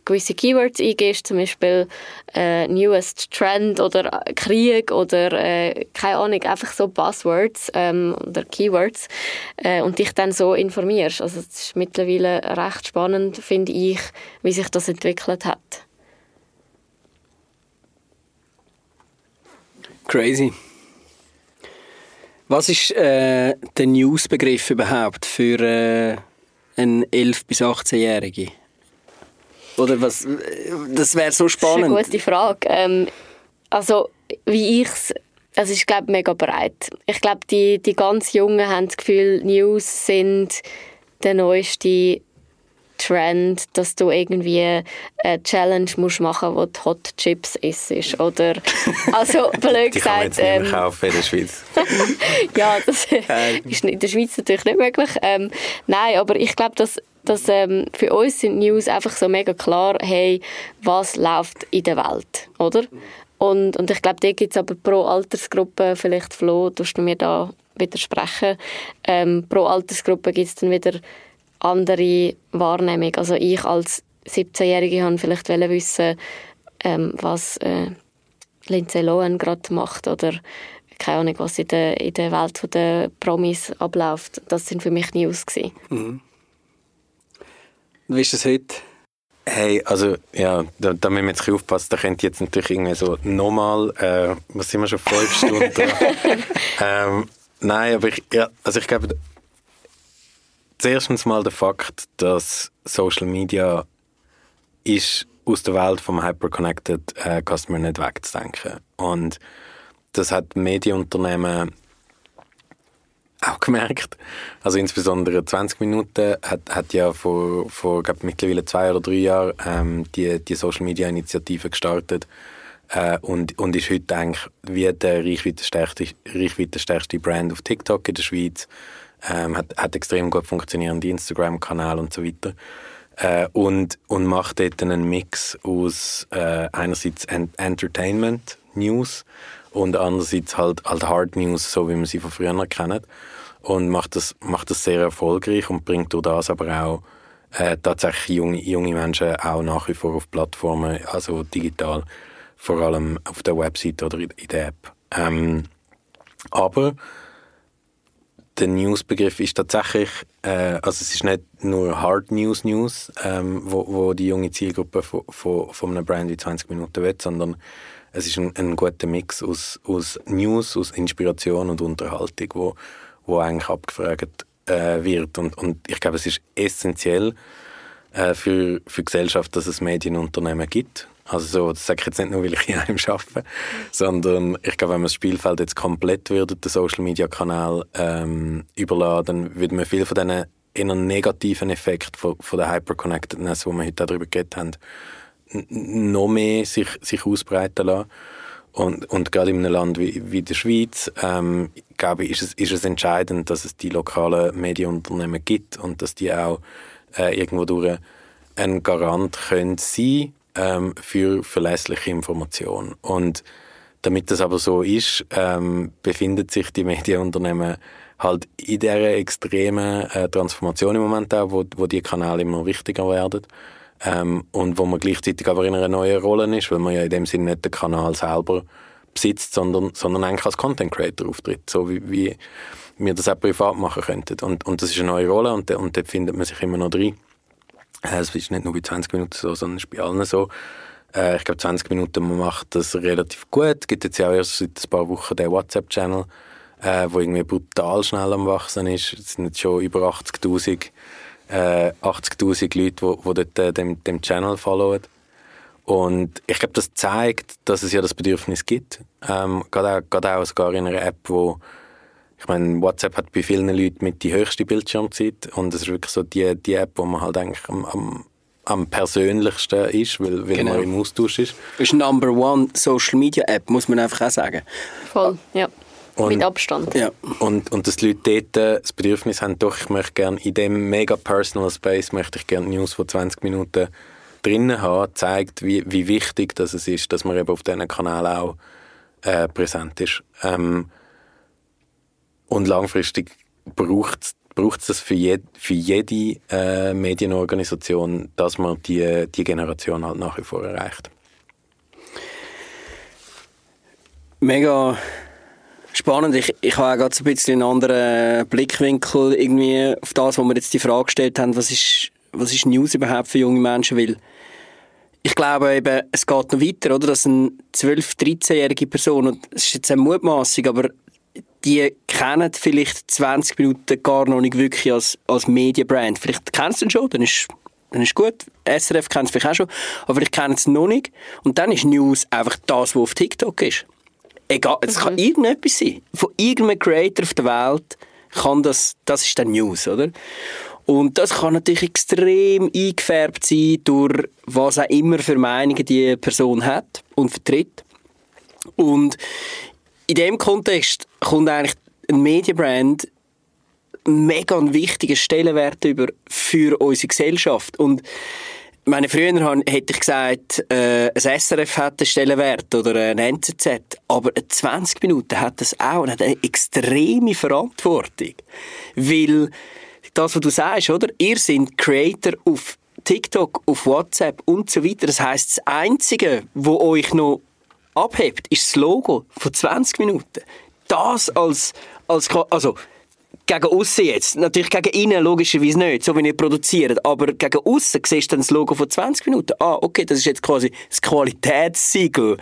gewisse Keywords eingehst, zum Beispiel äh, newest Trend oder Krieg oder äh, keine Ahnung, einfach so Buzzwords ähm, oder Keywords äh, und dich dann so informierst. Also es ist mittlerweile recht spannend, finde ich, wie sich das entwickelt hat. Crazy. Was ist äh, der News-Begriff überhaupt für äh, einen 11- bis 18-Jährigen? Oder was? Das wäre so Das ist eine spannend. gute Frage. Ähm, also, wie ich es. Also, ich glaube, mega breit. Ich glaube, die, die ganz Jungen haben das Gefühl, News sind der neueste Trend, dass du irgendwie eine Challenge musst machen musst, wo du Hot Chips isst. Oder, *laughs* also, blöd Die kann man gesagt. jetzt nicht ähm, mehr kaufen in der Schweiz. *laughs* ja, das *laughs* ist in der Schweiz natürlich nicht möglich. Ähm, nein, aber ich glaube, dass, dass ähm, für uns sind News einfach so mega klar, hey, was läuft in der Welt, oder? Und, und ich glaube, da gibt es aber pro Altersgruppe, vielleicht Flo, tust du mir da widersprechen, ähm, pro Altersgruppe gibt es dann wieder andere Wahrnehmung. Also ich als 17-Jährige wollte vielleicht wissen, ähm, was äh, Lindsay Lohan gerade macht oder keine Ahnung, was in der, in der Welt der Promis abläuft. Das sind für mich News gewesen. Wie ist das heute? Hey, also, ja, da, da müssen wir jetzt ein bisschen aufpassen. Da könnte jetzt natürlich irgendwie so nochmal, äh, was sind wir schon, fünf Stunden *laughs* ähm, nein, aber ich, ja, also ich glaube, zuerst mal der Fakt, dass Social Media ist aus der Welt vom Hyperconnected äh, Customer nicht wegzudenken. Und das hat Medienunternehmen auch gemerkt. Also insbesondere 20 Minuten hat, hat ja vor, vor glaub, mittlerweile zwei oder drei Jahren ähm, die, die Social Media Initiative gestartet äh, und, und ist heute eigentlich wie der reichweitenstärkste Brand auf TikTok in der Schweiz. Ähm, hat, hat extrem gut funktionierende Instagram-Kanal und so weiter. Äh, und, und macht dort einen Mix aus äh, einerseits Ent Entertainment, News und andererseits halt, halt Hard News, so wie man sie von früher kennt. Und macht das, macht das sehr erfolgreich und bringt durch das aber auch äh, tatsächlich junge, junge Menschen auch nach wie vor auf Plattformen, also digital, vor allem auf der Website oder in, in der App. Ähm, aber der News-Begriff ist tatsächlich, äh, also es ist nicht nur Hard News News, ähm, wo, wo die junge Zielgruppe von, von, von einem Brand wie 20 Minuten will, sondern es ist ein, ein guter Mix aus, aus News, aus Inspiration und Unterhaltung, wo, wo eigentlich abgefragt äh, wird. Und, und ich glaube, es ist essentiell äh, für, für die Gesellschaft, dass es Medienunternehmen gibt, also so, das sage ich jetzt nicht nur, weil ich in *laughs* einem arbeite, sondern ich glaube, wenn man das Spielfeld jetzt komplett würde, den Social Media Kanal ähm, überladen, dann würde man viel von diesen eher negativen Effekten von, von der Hyperconnectedness, wo wir heute darüber geredet haben, noch mehr sich, sich ausbreiten lassen. Und, und gerade in einem Land wie, wie der Schweiz, ähm, glaube ich, ist es, ist es entscheidend, dass es die lokalen Medienunternehmen gibt und dass die auch äh, irgendwo durch ein Garant können sein ähm, für verlässliche Information. Und damit das aber so ist, ähm, befindet sich die Medienunternehmen halt in dieser extremen äh, Transformation im Moment auch, wo, wo die Kanäle immer wichtiger werden ähm, und wo man gleichzeitig aber in einer neuen Rolle ist, weil man ja in dem Sinne nicht den Kanal selber besitzt, sondern, sondern eigentlich als Content Creator auftritt, so wie, wie wir das auch privat machen könnten. Und, und das ist eine neue Rolle und, und dort findet man sich immer noch drin. Äh, es ist nicht nur bei 20 Minuten so, sondern es ist bei allen so. Äh, ich glaube, 20 Minuten man macht das relativ gut. Es gibt jetzt ja auch erst seit ein paar Wochen den WhatsApp-Channel, äh, wo irgendwie brutal schnell am Wachsen ist. Es sind jetzt schon über 80'000 äh, 80 Leute, die, die dort äh, dem, dem Channel followen. Und ich glaube, das zeigt, dass es ja das Bedürfnis gibt. Ähm, gerade, auch, gerade auch sogar in einer App, wo ich meine, WhatsApp hat bei vielen Leuten mit die höchste Bildschirmzeit und es ist wirklich so die, die App, wo man halt eigentlich am, am, am persönlichsten ist, weil, weil genau. man im Austausch ist. Das ist Number One Social Media App, muss man einfach auch sagen. Voll, ja. Und, mit Abstand. Ja. Und, und dass die Leute dort äh, das Bedürfnis haben, doch, ich möchte gerne in dem mega personal Space möchte ich gerne News von 20 Minuten drinnen haben, zeigt, wie, wie wichtig das ist, dass man eben auf diesen Kanal auch äh, präsent ist. Ähm, und langfristig braucht es das für, jed, für jede äh, Medienorganisation, dass man die, die Generation halt nach wie vor erreicht. Mega spannend. Ich, ich habe auch gerade ein bisschen einen anderen Blickwinkel irgendwie auf das, wo wir jetzt die Frage gestellt haben, was ist, was ist News überhaupt für junge Menschen, weil ich glaube eben, es geht noch weiter, oder? Dass eine 12-, 13-jährige Person, und das ist jetzt eine Mutmaßung, aber die kennen vielleicht 20 Minuten gar noch nicht wirklich als, als Medienbrand. Vielleicht kennst du ihn schon, dann ist, dann ist gut. SRF kennt es vielleicht auch schon, aber vielleicht kennen es noch nicht. Und dann ist News einfach das, was auf TikTok ist. Egal, es mhm. kann irgendetwas sein. Von irgendeinem Creator auf der Welt kann das, das ist dann News, oder? Und das kann natürlich extrem eingefärbt sein durch was auch immer für Meinungen die Person hat und vertritt. Und in dem Kontext kommt eigentlich ein Medienbrand mega einen wichtigen Stellenwert über für unsere Gesellschaft. Und meine, früher hätte ich gesagt, äh, ein SRF hat einen Stellenwert oder ein NZZ, aber 20 Minuten hat das auch und hat eine extreme Verantwortung. Weil das, was du sagst, oder? Ihr seid Creator auf TikTok, auf WhatsApp und so weiter. Das heißt, das Einzige, wo euch noch abhebt, ist das Logo von 20 Minuten. Das als, als also gegen außen jetzt, natürlich gegen innen logischerweise nicht, so wie ihr produziert, aber gegen außen siehst du dann das Logo von 20 Minuten. Ah, okay, das ist jetzt quasi das Qualitätssiegel.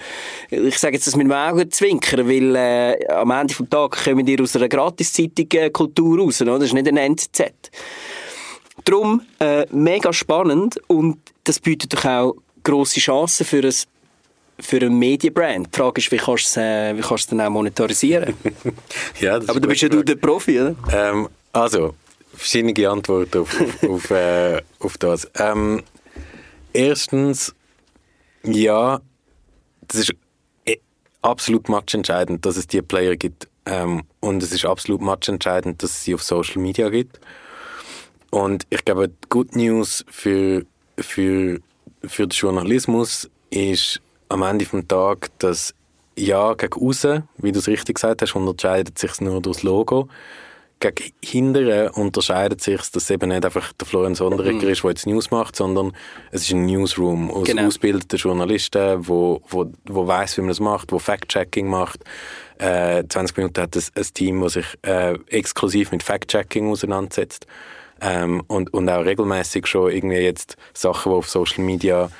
Ich sage jetzt das mit dem Augen zwinkern, weil äh, am Ende des Tages kommen ihr aus einer Gratiszeitung äh, Kultur raus, oder? das ist nicht ein NZZ. Darum äh, mega spannend und das bietet doch auch grosse Chancen für ein für eine Medienbrand. Die Frage ist, wie kannst du es, äh, wie kannst du dann auch monetarisieren? *laughs* ja, Aber du bist ja du der Profi, oder? Ähm, also, verschiedene Antworten auf, *laughs* auf, äh, auf das. Ähm, erstens, ja, das ist äh, absolut matchentscheidend, dass es die Player gibt. Ähm, und es ist absolut matchentscheidend, dass es sie auf Social Media gibt. Und ich glaube, die Good News für, für, für den Journalismus ist, am Ende des Tages, dass ja, gegen außen, wie du es richtig gesagt hast, unterscheidet sich nur durch das Logo. gegen Hindern unterscheidet sich, dass es eben nicht einfach der Florian Sonderegger Mhm. ist, der jetzt News macht, sondern es ist ein Newsroom aus Genau. ausgebildeten Journalisten, wo, wo, wo weiß, wie man das macht, wo Fact-Checking macht. Äh, 20 Minuten hat es ein Team, das sich äh, exklusiv mit Fact-Checking auseinandersetzt ähm, und, und auch regelmäßig schon irgendwie jetzt Sachen, die auf Social Media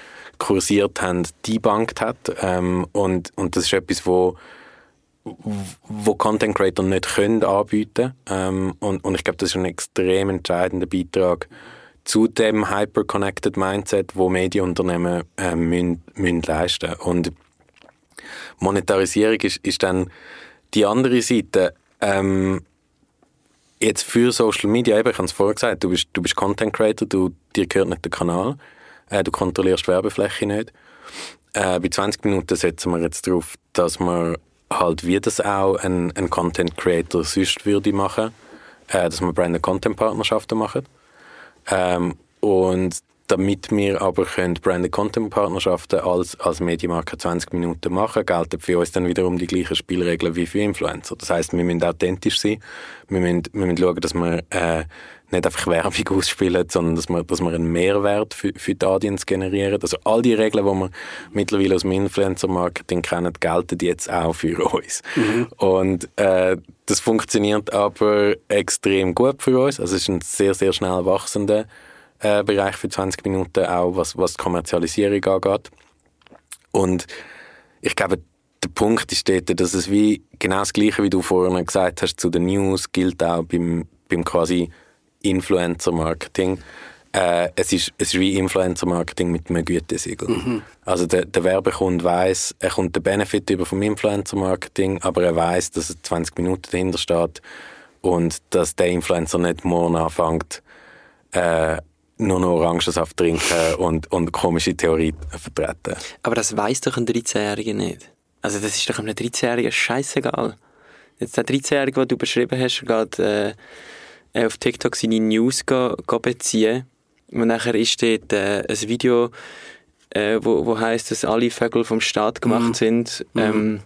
kursiert haben, debunked hat. Ähm, und, und das ist etwas, wo wo Content Creator nicht können anbieten ähm, und, und ich glaube, das ist ein extrem entscheidender Beitrag zu dem hyper-connected Mindset, wo Medienunternehmen äh, müssen, müssen leisten und Monetarisierung ist, ist dann die andere Seite. Ähm, jetzt für Social Media, eben, ich habe es vorher gesagt, du bist, du bist Content Creator, du, dir gehört nicht der Kanal, äh, du kontrollierst die Werbefläche nicht. Äh, bei 20 Minuten setzen wir jetzt darauf, dass wir halt, wie das auch ein, ein Content Creator sonst würde machen, äh, dass wir Brand Content Partnerschaften machen. Ähm, und damit wir aber können Branded Content Partnerschaften als, als Medienmarke 20 Minuten machen, gelten für uns dann wiederum die gleichen Spielregeln wie für Influencer. Das heißt, wir müssen authentisch sein, wir müssen, wir müssen schauen, dass wir äh, nicht einfach Werbung *laughs* ausspielen, sondern dass wir, dass wir einen Mehrwert für, für die Audience generieren. Also all die Regeln, die wir mittlerweile aus dem Influencer-Marketing kennen, gelten jetzt auch für uns. Und äh, das funktioniert aber extrem gut für uns. Also es ist ein sehr, sehr schnell wachsender äh, Bereich für 20 Minuten, auch was, was die Kommerzialisierung angeht. Und ich glaube, der Punkt ist dort, dass es wie genau das Gleiche, wie du vorhin gesagt hast, zu den News gilt auch beim, beim quasi Influencer-Marketing. Äh, es, ist, es ist wie Influencer-Marketing mit einem Gütesiegel. Also der, der Werbekunde weiß, er kommt den Benefit über vom Influencer-Marketing, aber er weiß, dass er 20 Minuten dahinter steht und dass der Influencer nicht morgen anfängt, äh, nur noch Orangensaft trinken und, und komische Theorien vertreten. Aber das weiß doch ein 13-Jähriger nicht. Also das ist doch einem 13-Jährigen scheißegal. Jetzt der 13-Jährige, den du beschrieben hast, geht äh, auf TikTok seine News go, go beziehen und nachher ist dort äh, ein Video, äh, wo, wo heißt, dass alle Vögel vom Staat gemacht sind. Ähm,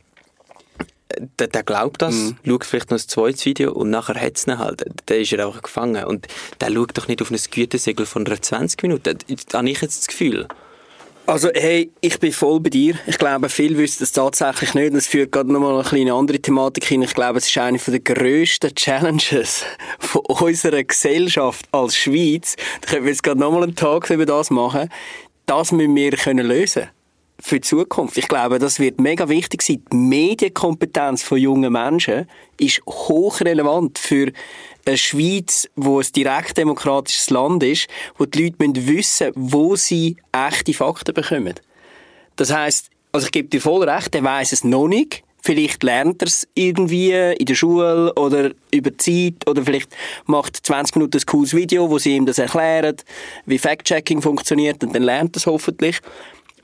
der, der glaubt das, schaut vielleicht noch ein zweites Video und nachher hat es ihn halt. Der ist ja auch gefangen. Und der schaut doch nicht auf ein Gütesiegel von einer 20 Minuten. Da habe ich jetzt das Gefühl. Also, hey, ich bin voll bei dir. Ich glaube, viele wissen das tatsächlich nicht. Es führt gerade nochmal eine kleine andere Thematik hin. Ich glaube, es ist eine der grössten Challenges *laughs* von unserer Gesellschaft als Schweiz. Da können wir jetzt gerade nochmal einen Tag über das machen. Das müssen wir können lösen für die Zukunft. Ich glaube, das wird mega wichtig sein. Die Medienkompetenz von jungen Menschen ist hochrelevant für eine Schweiz, wo ein direkt demokratisches Land ist, wo die Leute müssen wissen wo sie echte Fakten bekommen. Das heißt, also ich gebe dir voll recht, er weiß es noch nicht. Vielleicht lernt er es irgendwie in der Schule oder über die Zeit oder vielleicht macht 20 Minuten ein cooles Video, wo sie ihm das erklären, wie Fact-Checking funktioniert und dann lernt er es hoffentlich.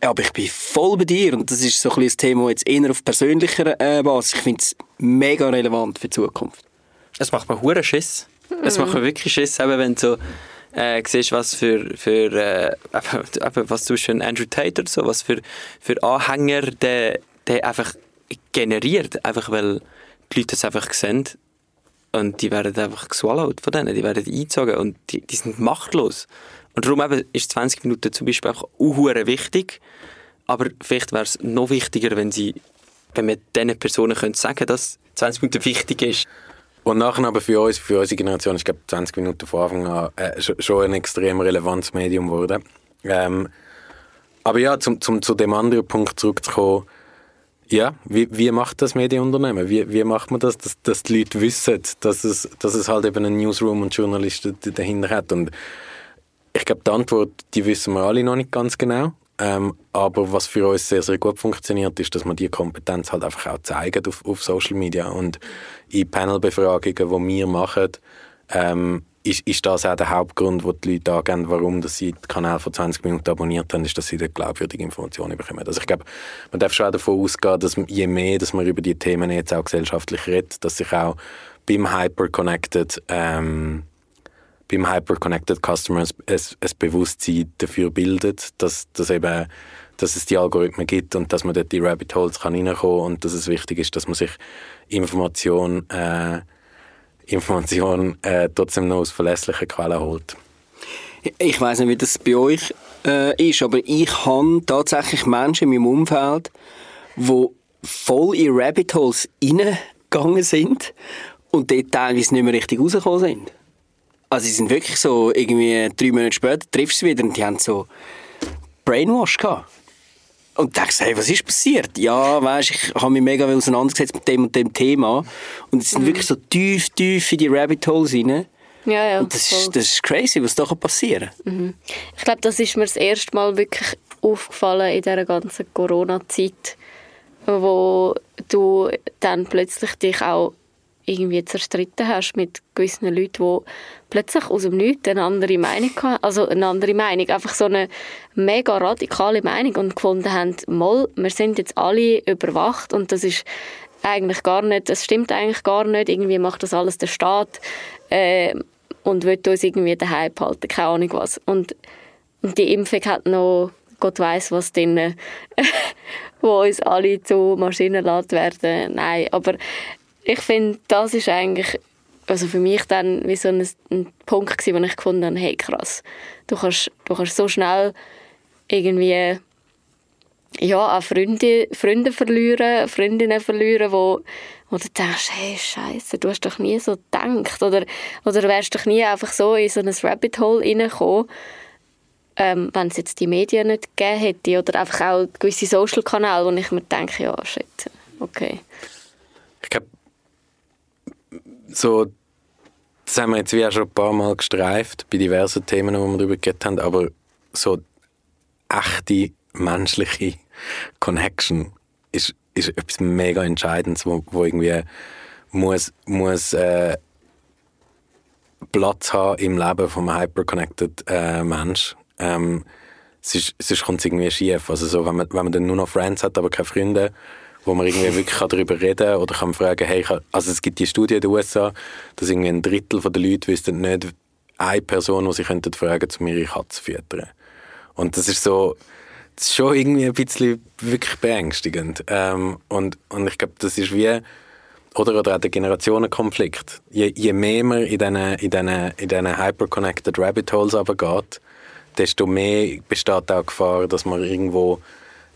Aber ich bin voll bei dir und das ist so ein Thema jetzt eher auf persönlicher äh, Basis. Ich finde es mega relevant für die Zukunft. Es macht mir hure Schiss. Es macht mir wirklich Schiss, eben wenn du äh, siehst, was für, für äh, eben, was zum Beispiel Andrew Tate oder so, was für, für Anhänger der, der einfach generiert, einfach weil die Leute das einfach sehen und die werden einfach geswallowed von denen, die werden eingezogen und die, die sind machtlos. Und darum eben ist 20 Minuten zum Beispiel auch unhure wichtig, aber vielleicht wäre es noch wichtiger, wenn sie wenn wir diesen Personen können sagen dass 20 Minuten wichtig ist. Und nachher aber für uns, für unsere Generation, ich glaube 20 Minuten von Anfang an äh, schon ein extrem relevantes Medium geworden. Ähm, aber ja, zum, zum, zu dem anderen Punkt zurückzukommen, ja, wie, wie macht das Medienunternehmen? Wie, wie macht man das, dass, dass die Leute wissen, dass es, dass es halt eben einen Newsroom und Journalisten dahinter hat? Und ich glaube, die Antwort, die wissen wir alle noch nicht ganz genau. Ähm, aber was für uns sehr, sehr gut funktioniert, ist, dass man die Kompetenz halt einfach auch zeigen auf, auf Social Media. Und in Panelbefragungen, die wir machen, ähm, ist, ist das auch der Hauptgrund, wo die Leute angeben, warum dass sie den Kanal vor 20 Minuten abonniert haben, ist, dass sie dort glaubwürdige Informationen bekommen. Also ich glaube, man darf schon auch davon ausgehen, dass je mehr, dass man über die Themen jetzt auch gesellschaftlich redet, dass sich auch beim Hyper-Connected ähm, beim Hyper-Connected Customer ein, ein Bewusstsein dafür bildet, dass, dass, eben, dass es die Algorithmen gibt und dass man dort die Rabbit Holes kann reinkommen und dass es wichtig ist, dass man sich Information äh, Information äh, trotzdem noch aus verlässlichen Quellen holt. Ich weiß nicht, wie das bei euch äh, ist, aber ich habe tatsächlich Menschen in meinem Umfeld, die voll in Rabbit Holes reingegangen sind und dort teilweise nicht mehr richtig rausgekommen sind. Also sie sind wirklich so, irgendwie drei Monate später triffst du sie wieder und die haben so Brainwash gehabt. Und denkst, hey, was ist passiert? Ja, weißt, ich habe mich mega auseinandergesetzt mit dem und dem Thema und sie sind wirklich so tief, tief in die Rabbit Holes rein. Ja, ja. Und das voll. ist, das ist crazy, was da kann passieren Ich glaube, das ist mir das erste Mal wirklich aufgefallen in dieser ganzen Corona-Zeit, wo du dann plötzlich dich auch irgendwie zerstritten hast mit gewissen Leuten, die plötzlich aus dem Nichts eine andere Meinung hatten. Also eine andere Meinung, einfach so eine mega radikale Meinung und gefunden haben, mal, wir sind jetzt alle überwacht und das ist eigentlich gar nicht, das stimmt eigentlich gar nicht, irgendwie macht das alles der Staat äh, und will uns irgendwie daheim behalten, keine Ahnung was. Und, und die Impfung hat noch, Gott weiß was drin, *laughs* wo uns alle zu Maschinen werden. Nein, aber ich finde, das ist eigentlich also für mich dann wie so ein, ein Punkt gewesen, wo ich gefunden habe, hey krass, du kannst, du kannst so schnell irgendwie ja, auch Freunde, Freunde verlieren, Freundinnen verlieren, wo, wo du denkst, hey, Scheiße, du hast doch nie so gedacht. Oder, oder wärst doch nie einfach so in so ein Rabbit Hole reingekommen, ähm, wenn es jetzt die Medien nicht gegeben hätte. Oder einfach auch gewisse Social-Kanäle, wo ich mir denke, ja, shit, okay. So, das haben wir jetzt wie auch schon ein paar Mal gestreift, bei diversen Themen, wo wir darüber geredet haben, aber so echte menschliche Connection ist, ist etwas mega Entscheidendes, wo, wo irgendwie muss, muss äh, Platz haben im Leben von einem hyperconnected äh, Mensch. Ähm, sonst, sonst kommt es irgendwie schief. Also so, wenn, man, wenn man dann nur noch Friends hat, aber keine Freunde, wo man irgendwie wirklich darüber reden kann oder kann fragen, hey, also es gibt die Studie in den USA, dass irgendwie ein Drittel der Leute wüssten nicht eine Person, die sie könnten fragen, um ihre Katze zu füttern. Und das ist so, das ist schon irgendwie ein bisschen wirklich beängstigend. Ähm, und, und ich glaube, das ist wie, oder, oder auch der Generationenkonflikt. Je, je mehr man in diesen in diesen, in diesen hyperconnected Rabbit Holes geht, desto mehr besteht auch die Gefahr, dass man irgendwo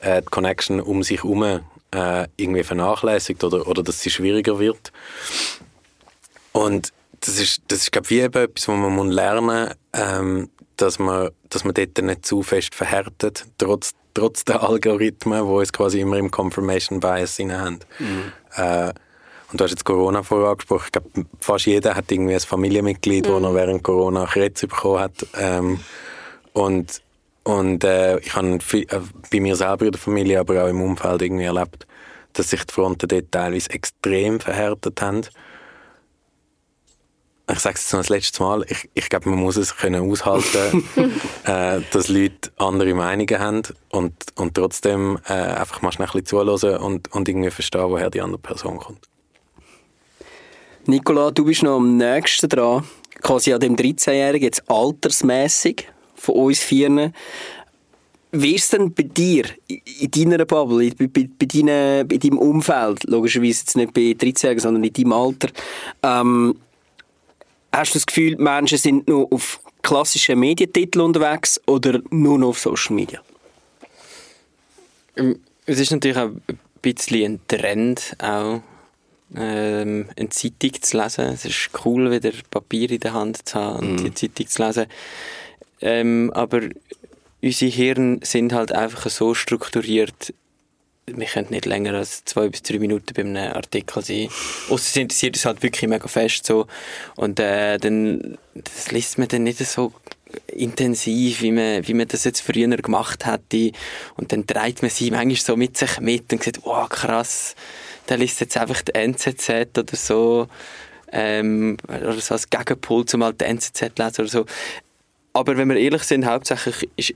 äh, die Connection um sich herum äh, irgendwie vernachlässigt oder, oder dass sie schwieriger wird. Und das ist, das ist glaube ich, wie eben etwas, was man muss lernen muss, ähm, dass man, dass man dort nicht zu fest verhärtet, trotz, trotz der Algorithmen, die uns quasi immer im Confirmation Bias drin haben. Äh, und du hast jetzt Corona vorher angesprochen. Ich glaube, fast jeder hat irgendwie ein Familienmitglied, das noch während Corona Krebs bekommen hat. Ähm, und und äh, ich habe viel- äh, bei mir selber in der Familie, aber auch im Umfeld irgendwie erlebt, dass sich die Fronten dort teilweise extrem verhärtet haben. Ich sage es jetzt noch das letzte Mal, ich, ich glaube, man muss es können aushalten, *laughs* äh, dass Leute andere Meinungen haben und, und trotzdem äh, einfach mal schnell ein bisschen zuhören und, und irgendwie verstehen, woher die andere Person kommt. Nicola, du bist noch am nächsten dran. Quasi an dem 13-Jährigen, jetzt altersmässig von uns Vieren. Wie ist es denn bei dir, in in deiner Bubble, bei, bei, bei, deine, bei deinem Umfeld, logischerweise jetzt nicht bei 13-Jährigen, sondern in deinem Alter, ähm, hast du das Gefühl, Menschen sind nur auf klassischen Medientiteln unterwegs oder nur noch auf Social Media? Ähm, Es ist natürlich auch ein bisschen ein Trend, auch ähm, eine Zeitung zu lesen. Es ist cool, wieder Papier in der Hand zu haben und die Zeitung zu lesen. Ähm, aber unsere Hirn sind halt einfach so strukturiert, wir können nicht länger als zwei bis drei Minuten bei einem Artikel sein. Ausser es interessiert uns halt wirklich mega fest so. Und äh, dann das liest man dann nicht so intensiv, wie man, wie man das jetzt früher gemacht hätte. Und dann dreht man sie manchmal so mit sich mit und sagt, wow, krass, der liest jetzt einfach die NZZ oder so. Ähm, oder so als Gegenpol zum halt die NZZ lesen oder so. Aber wenn wir ehrlich sind, hauptsächlich ist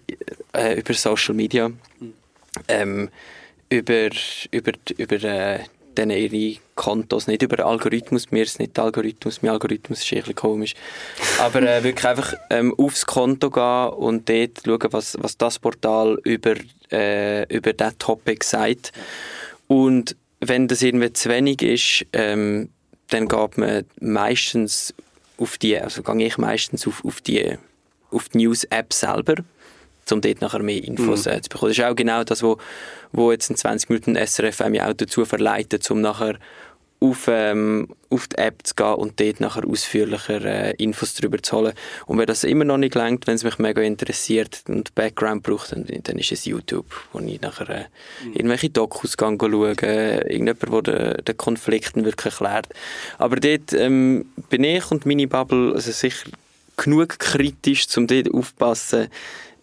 äh, über Social Media, ähm, über, über, über äh, dann ihre Kontos, nicht über Algorithmus, mir ist nicht Algorithmus, mein Algorithmus ist ein komisch, aber äh, wirklich einfach ähm, aufs Konto gehen und dort schauen, was, was das Portal über, äh, über diesen Topic sagt. Und wenn das irgendwie zu wenig ist, ähm, dann geht man meistens auf die, also gehe ich meistens auf, auf die, auf die News-App selber, um dort nachher mehr Infos Mhm. äh, zu bekommen. Das ist auch genau das, wo, wo jetzt in 20 Minuten SRF ja auch dazu verleitet, um nachher auf, ähm, auf die App zu gehen und dort nachher ausführlicher äh, Infos darüber zu holen. Und wenn das immer noch nicht gelangt, wenn es mich mega interessiert und Background braucht, dann, dann ist es YouTube, wo ich nachher äh, irgendwelche Dokus gehe schauen, äh, irgendjemand, der den, den Konflikten wirklich erklärt. Aber dort ähm, bin ich und meine Bubble also sicher genug kritisch, um dort aufzupassen,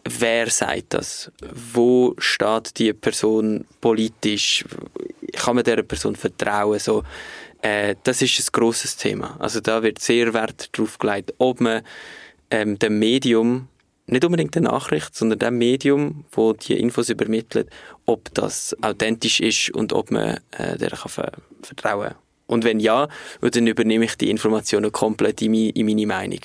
wer sagt das? Wo steht die Person politisch? Kann man dieser Person vertrauen? So, äh, das ist ein grosses Thema. Also da wird sehr Wert darauf gelegt, ob man ähm, dem Medium, nicht unbedingt der Nachricht, sondern dem Medium, wo die Infos übermittelt, ob das authentisch ist und ob man äh, der kann ver vertrauen kann. Und wenn ja, dann übernehme ich die Informationen komplett in, mi in meine Meinung.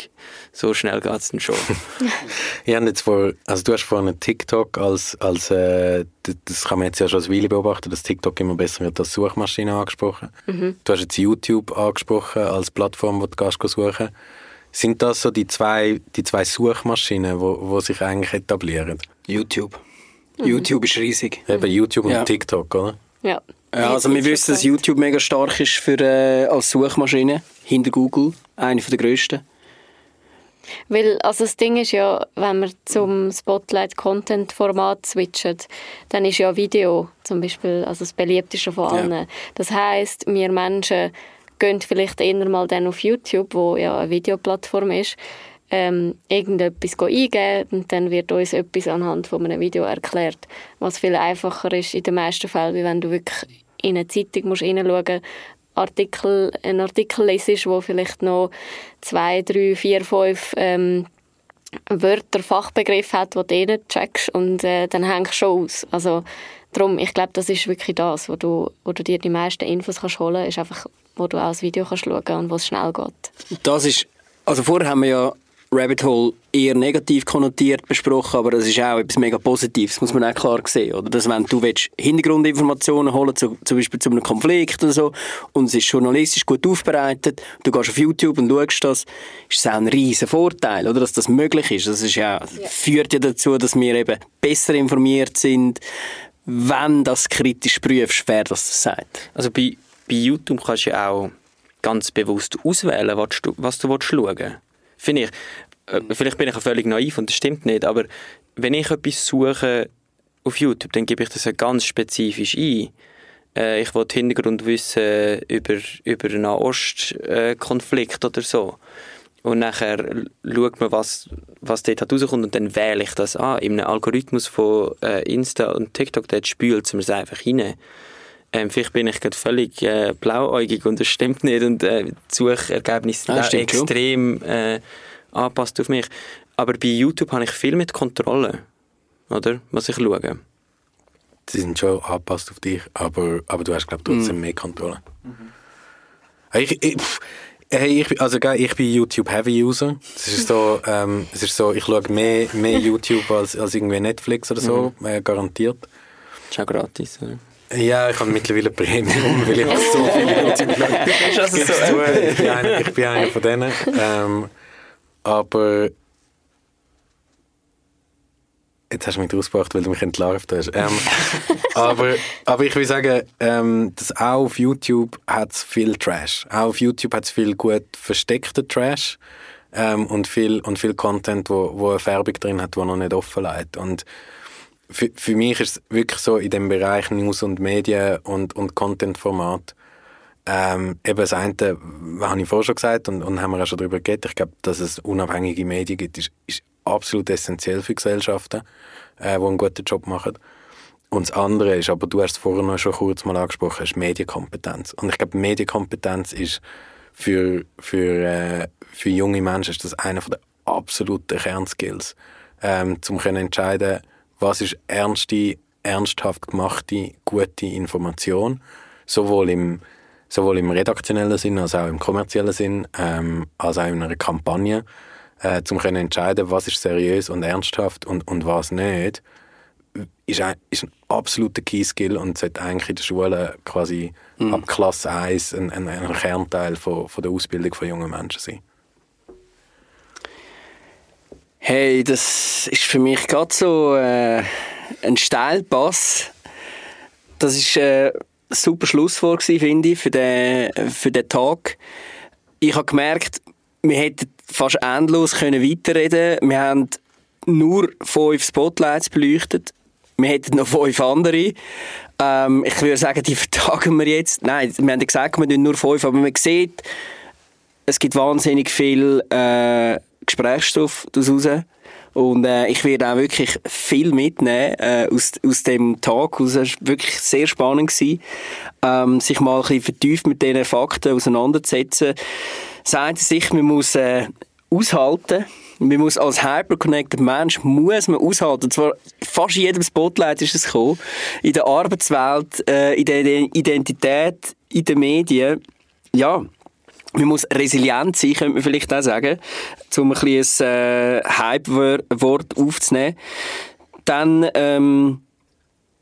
So schnell geht es dann schon. *laughs* Ich habe jetzt vor, also du hast vorhin TikTok als, als äh, das kann man jetzt ja schon als Weile beobachten, dass TikTok immer besser wird als Suchmaschine angesprochen. Du hast jetzt YouTube angesprochen als Plattform, wo du gehst suchen Sind das so die zwei, die zwei Suchmaschinen, wo, wo sich eigentlich etablieren? YouTube. YouTube ist riesig. Eben YouTube und Ja. TikTok, oder? Ja. Ja, also wir wissen, dass YouTube mega stark ist für, äh, als Suchmaschine, hinter Google, eine der grössten. Weil, also das Ding ist ja, wenn wir zum Spotlight-Content-Format switchen, dann ist ja Video zum Beispiel also das beliebteste von Ja. allen. Das heißt, wir Menschen gehen vielleicht eher mal dann auf YouTube, wo ja eine Videoplattform ist, ähm, irgendetwas eingeben und dann wird uns etwas anhand von einem Video erklärt, was viel einfacher ist in den meisten Fällen, wie wenn du wirklich in eine Zeitung musst hineinschauen Artikel, einen Artikel lesest, wo vielleicht noch zwei, drei, vier, fünf ähm, Wörter, Fachbegriffe hat, die du eh nicht checkst und äh, dann hängst du schon aus. Also darum, ich glaube, das ist wirklich das, wo du, wo du dir die meisten Infos kannst holen kannst, ist einfach, wo du auch das Video kannst schauen und wo es schnell geht. Das ist, also vorher haben wir ja Rabbit Hole eher negativ konnotiert besprochen, aber das ist auch etwas mega Positives, muss man auch klar sehen. Oder? Dass wenn du willst, Hintergrundinformationen holen zu, zum Beispiel zu einem Konflikt oder so, und es ist journalistisch gut aufbereitet, du gehst auf YouTube und schaust das, ist es auch ein riesen Vorteil, oder? dass das möglich ist. Das ist ja, führt ja dazu, dass wir eben besser informiert sind, wenn das kritisch prüfst, wer das sagt. Also bei, bei YouTube kannst du ja auch ganz bewusst auswählen, was du, was du schauen willst. Finde ich. Äh, Vielleicht bin ich auch völlig naiv und das stimmt nicht, aber wenn ich etwas suche auf YouTube, dann gebe ich das ja ganz spezifisch ein. Äh, ich will Hintergrund wissen über, über einen Nahostkonflikt oder so. Und nachher schaut man, was, was dort halt rauskommt und dann wähle ich das an. In einem Algorithmus von äh, Insta und TikTok, dort spült es mir einfach rein. Ähm, vielleicht bin ich gerade völlig äh, blauäugig und das stimmt nicht und äh, die Suchergebnisse sind Ah, schon. extrem äh, angepasst auf mich. Aber bei YouTube habe ich viel mit Kontrolle, oder? Was ich schaue. Sie sind schon angepasst auf dich, aber, aber du hast, glaube ich, trotzdem mehr Kontrolle. Hey, Ich, ich, hey, ich, bin- also, ich bin YouTube-Heavy-User. Es ist so, ähm, es ist so, ich schaue mehr, mehr *laughs* YouTube als, als irgendwie Netflix oder so, äh, garantiert. Ist auch gratis, oder? Ja, ich habe mittlerweile Premium, weil ich habe so viele YouTube schaue. also Gib's zu, ich, bin einer, ich bin einer von denen. Ähm, aber jetzt hast du mich rausgebracht, weil du mich entlarvt hast. Ähm, *laughs* aber, aber ich will sagen, ähm, dass auch auf YouTube hat es viel Trash. Auch auf YouTube hat es viel gut versteckten Trash ähm, und, viel, und viel Content, wo, wo eine Färbung drin hat, die noch nicht offen liegt. Und für, für mich ist es wirklich so in dem Bereich News und Medien und, und Content-Format. Ähm, eben das eine, habe ich vorher schon gesagt und, und haben wir auch schon darüber geredet, ich glaube, dass es unabhängige Medien gibt, ist, ist absolut essentiell für Gesellschaften, äh, die einen guten Job machen. Und das andere ist, aber du hast es vorher noch schon kurz mal angesprochen, ist Medienkompetenz. Und ich glaube, Medienkompetenz ist für, für, äh, für junge Menschen ist das einer der absoluten Kernskills, ähm, um können entscheiden, was ist ernste, ernsthaft gemachte, gute Information, sowohl im, sowohl im redaktionellen Sinn als auch im kommerziellen Sinn, ähm, als auch in einer Kampagne, äh, um können entscheiden, was ist seriös und ernsthaft und, und was nicht ist ein, ist ein absoluter Key-Skill und sollte eigentlich in der Schule quasi Mhm. ab Klasse 1 ein, ein, ein Kernteil von, von der Ausbildung von jungen Menschen sein. Hey, das ist für mich gerade so äh, ein Steilpass. Das ist äh, ein super Schlusswort finde ich, für den, für den Tag. Ich habe gemerkt, wir hätten fast endlos können weiterreden Wir haben nur fünf Spotlights beleuchtet. Wir hätten noch fünf andere. Ähm, ich würde sagen, die *laughs* vertagen wir jetzt. Nein, wir haben gesagt, wir tun nur fünf, aber man sieht, es gibt wahnsinnig viel äh, Gesprächsstoff daraus raus. Und äh, ich werde auch wirklich viel mitnehmen äh, aus, aus dem Tag. Es war wirklich sehr spannend, gewesen, ähm, sich mal ein bisschen vertieft mit diesen Fakten auseinanderzusetzen. Sagt sich, man muss äh, aushalten. Man muss als hyperconnected Mensch muss man aushalten. Und zwar fast in jedem Spotlight ist es gekommen. In der Arbeitswelt, äh, in der Identität, in den Medien. Ja, man muss resilient sein, könnte man vielleicht auch sagen, um ein bisschen ein äh, Hype-Wort aufzunehmen. Dann, ähm,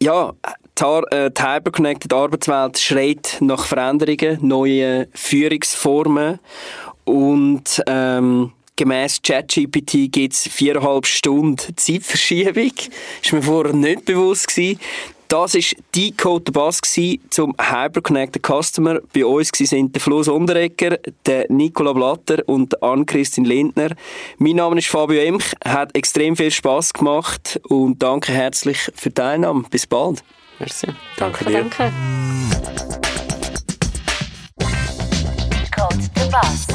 ja, äh, die Hyperconnected Arbeitswelt schreit nach Veränderungen, neuen Führungsformen und ähm, gemäss ChatGPT gibt es viereinhalb Stunden Zeitverschiebung. Ist mir vorher nicht bewusst gewesen. Das war die Code der Bass zum Hyperconnected Customer. Bei uns sind der Flo Sonderegger, der Nicola Blatter und Ann-Christin Lindner. Mein Name ist Fabio Emch. Hat extrem viel Spass gemacht und danke herzlich für die Teilnahme. Bis bald. Merci. Danke, dir. Danke. Code the Boss.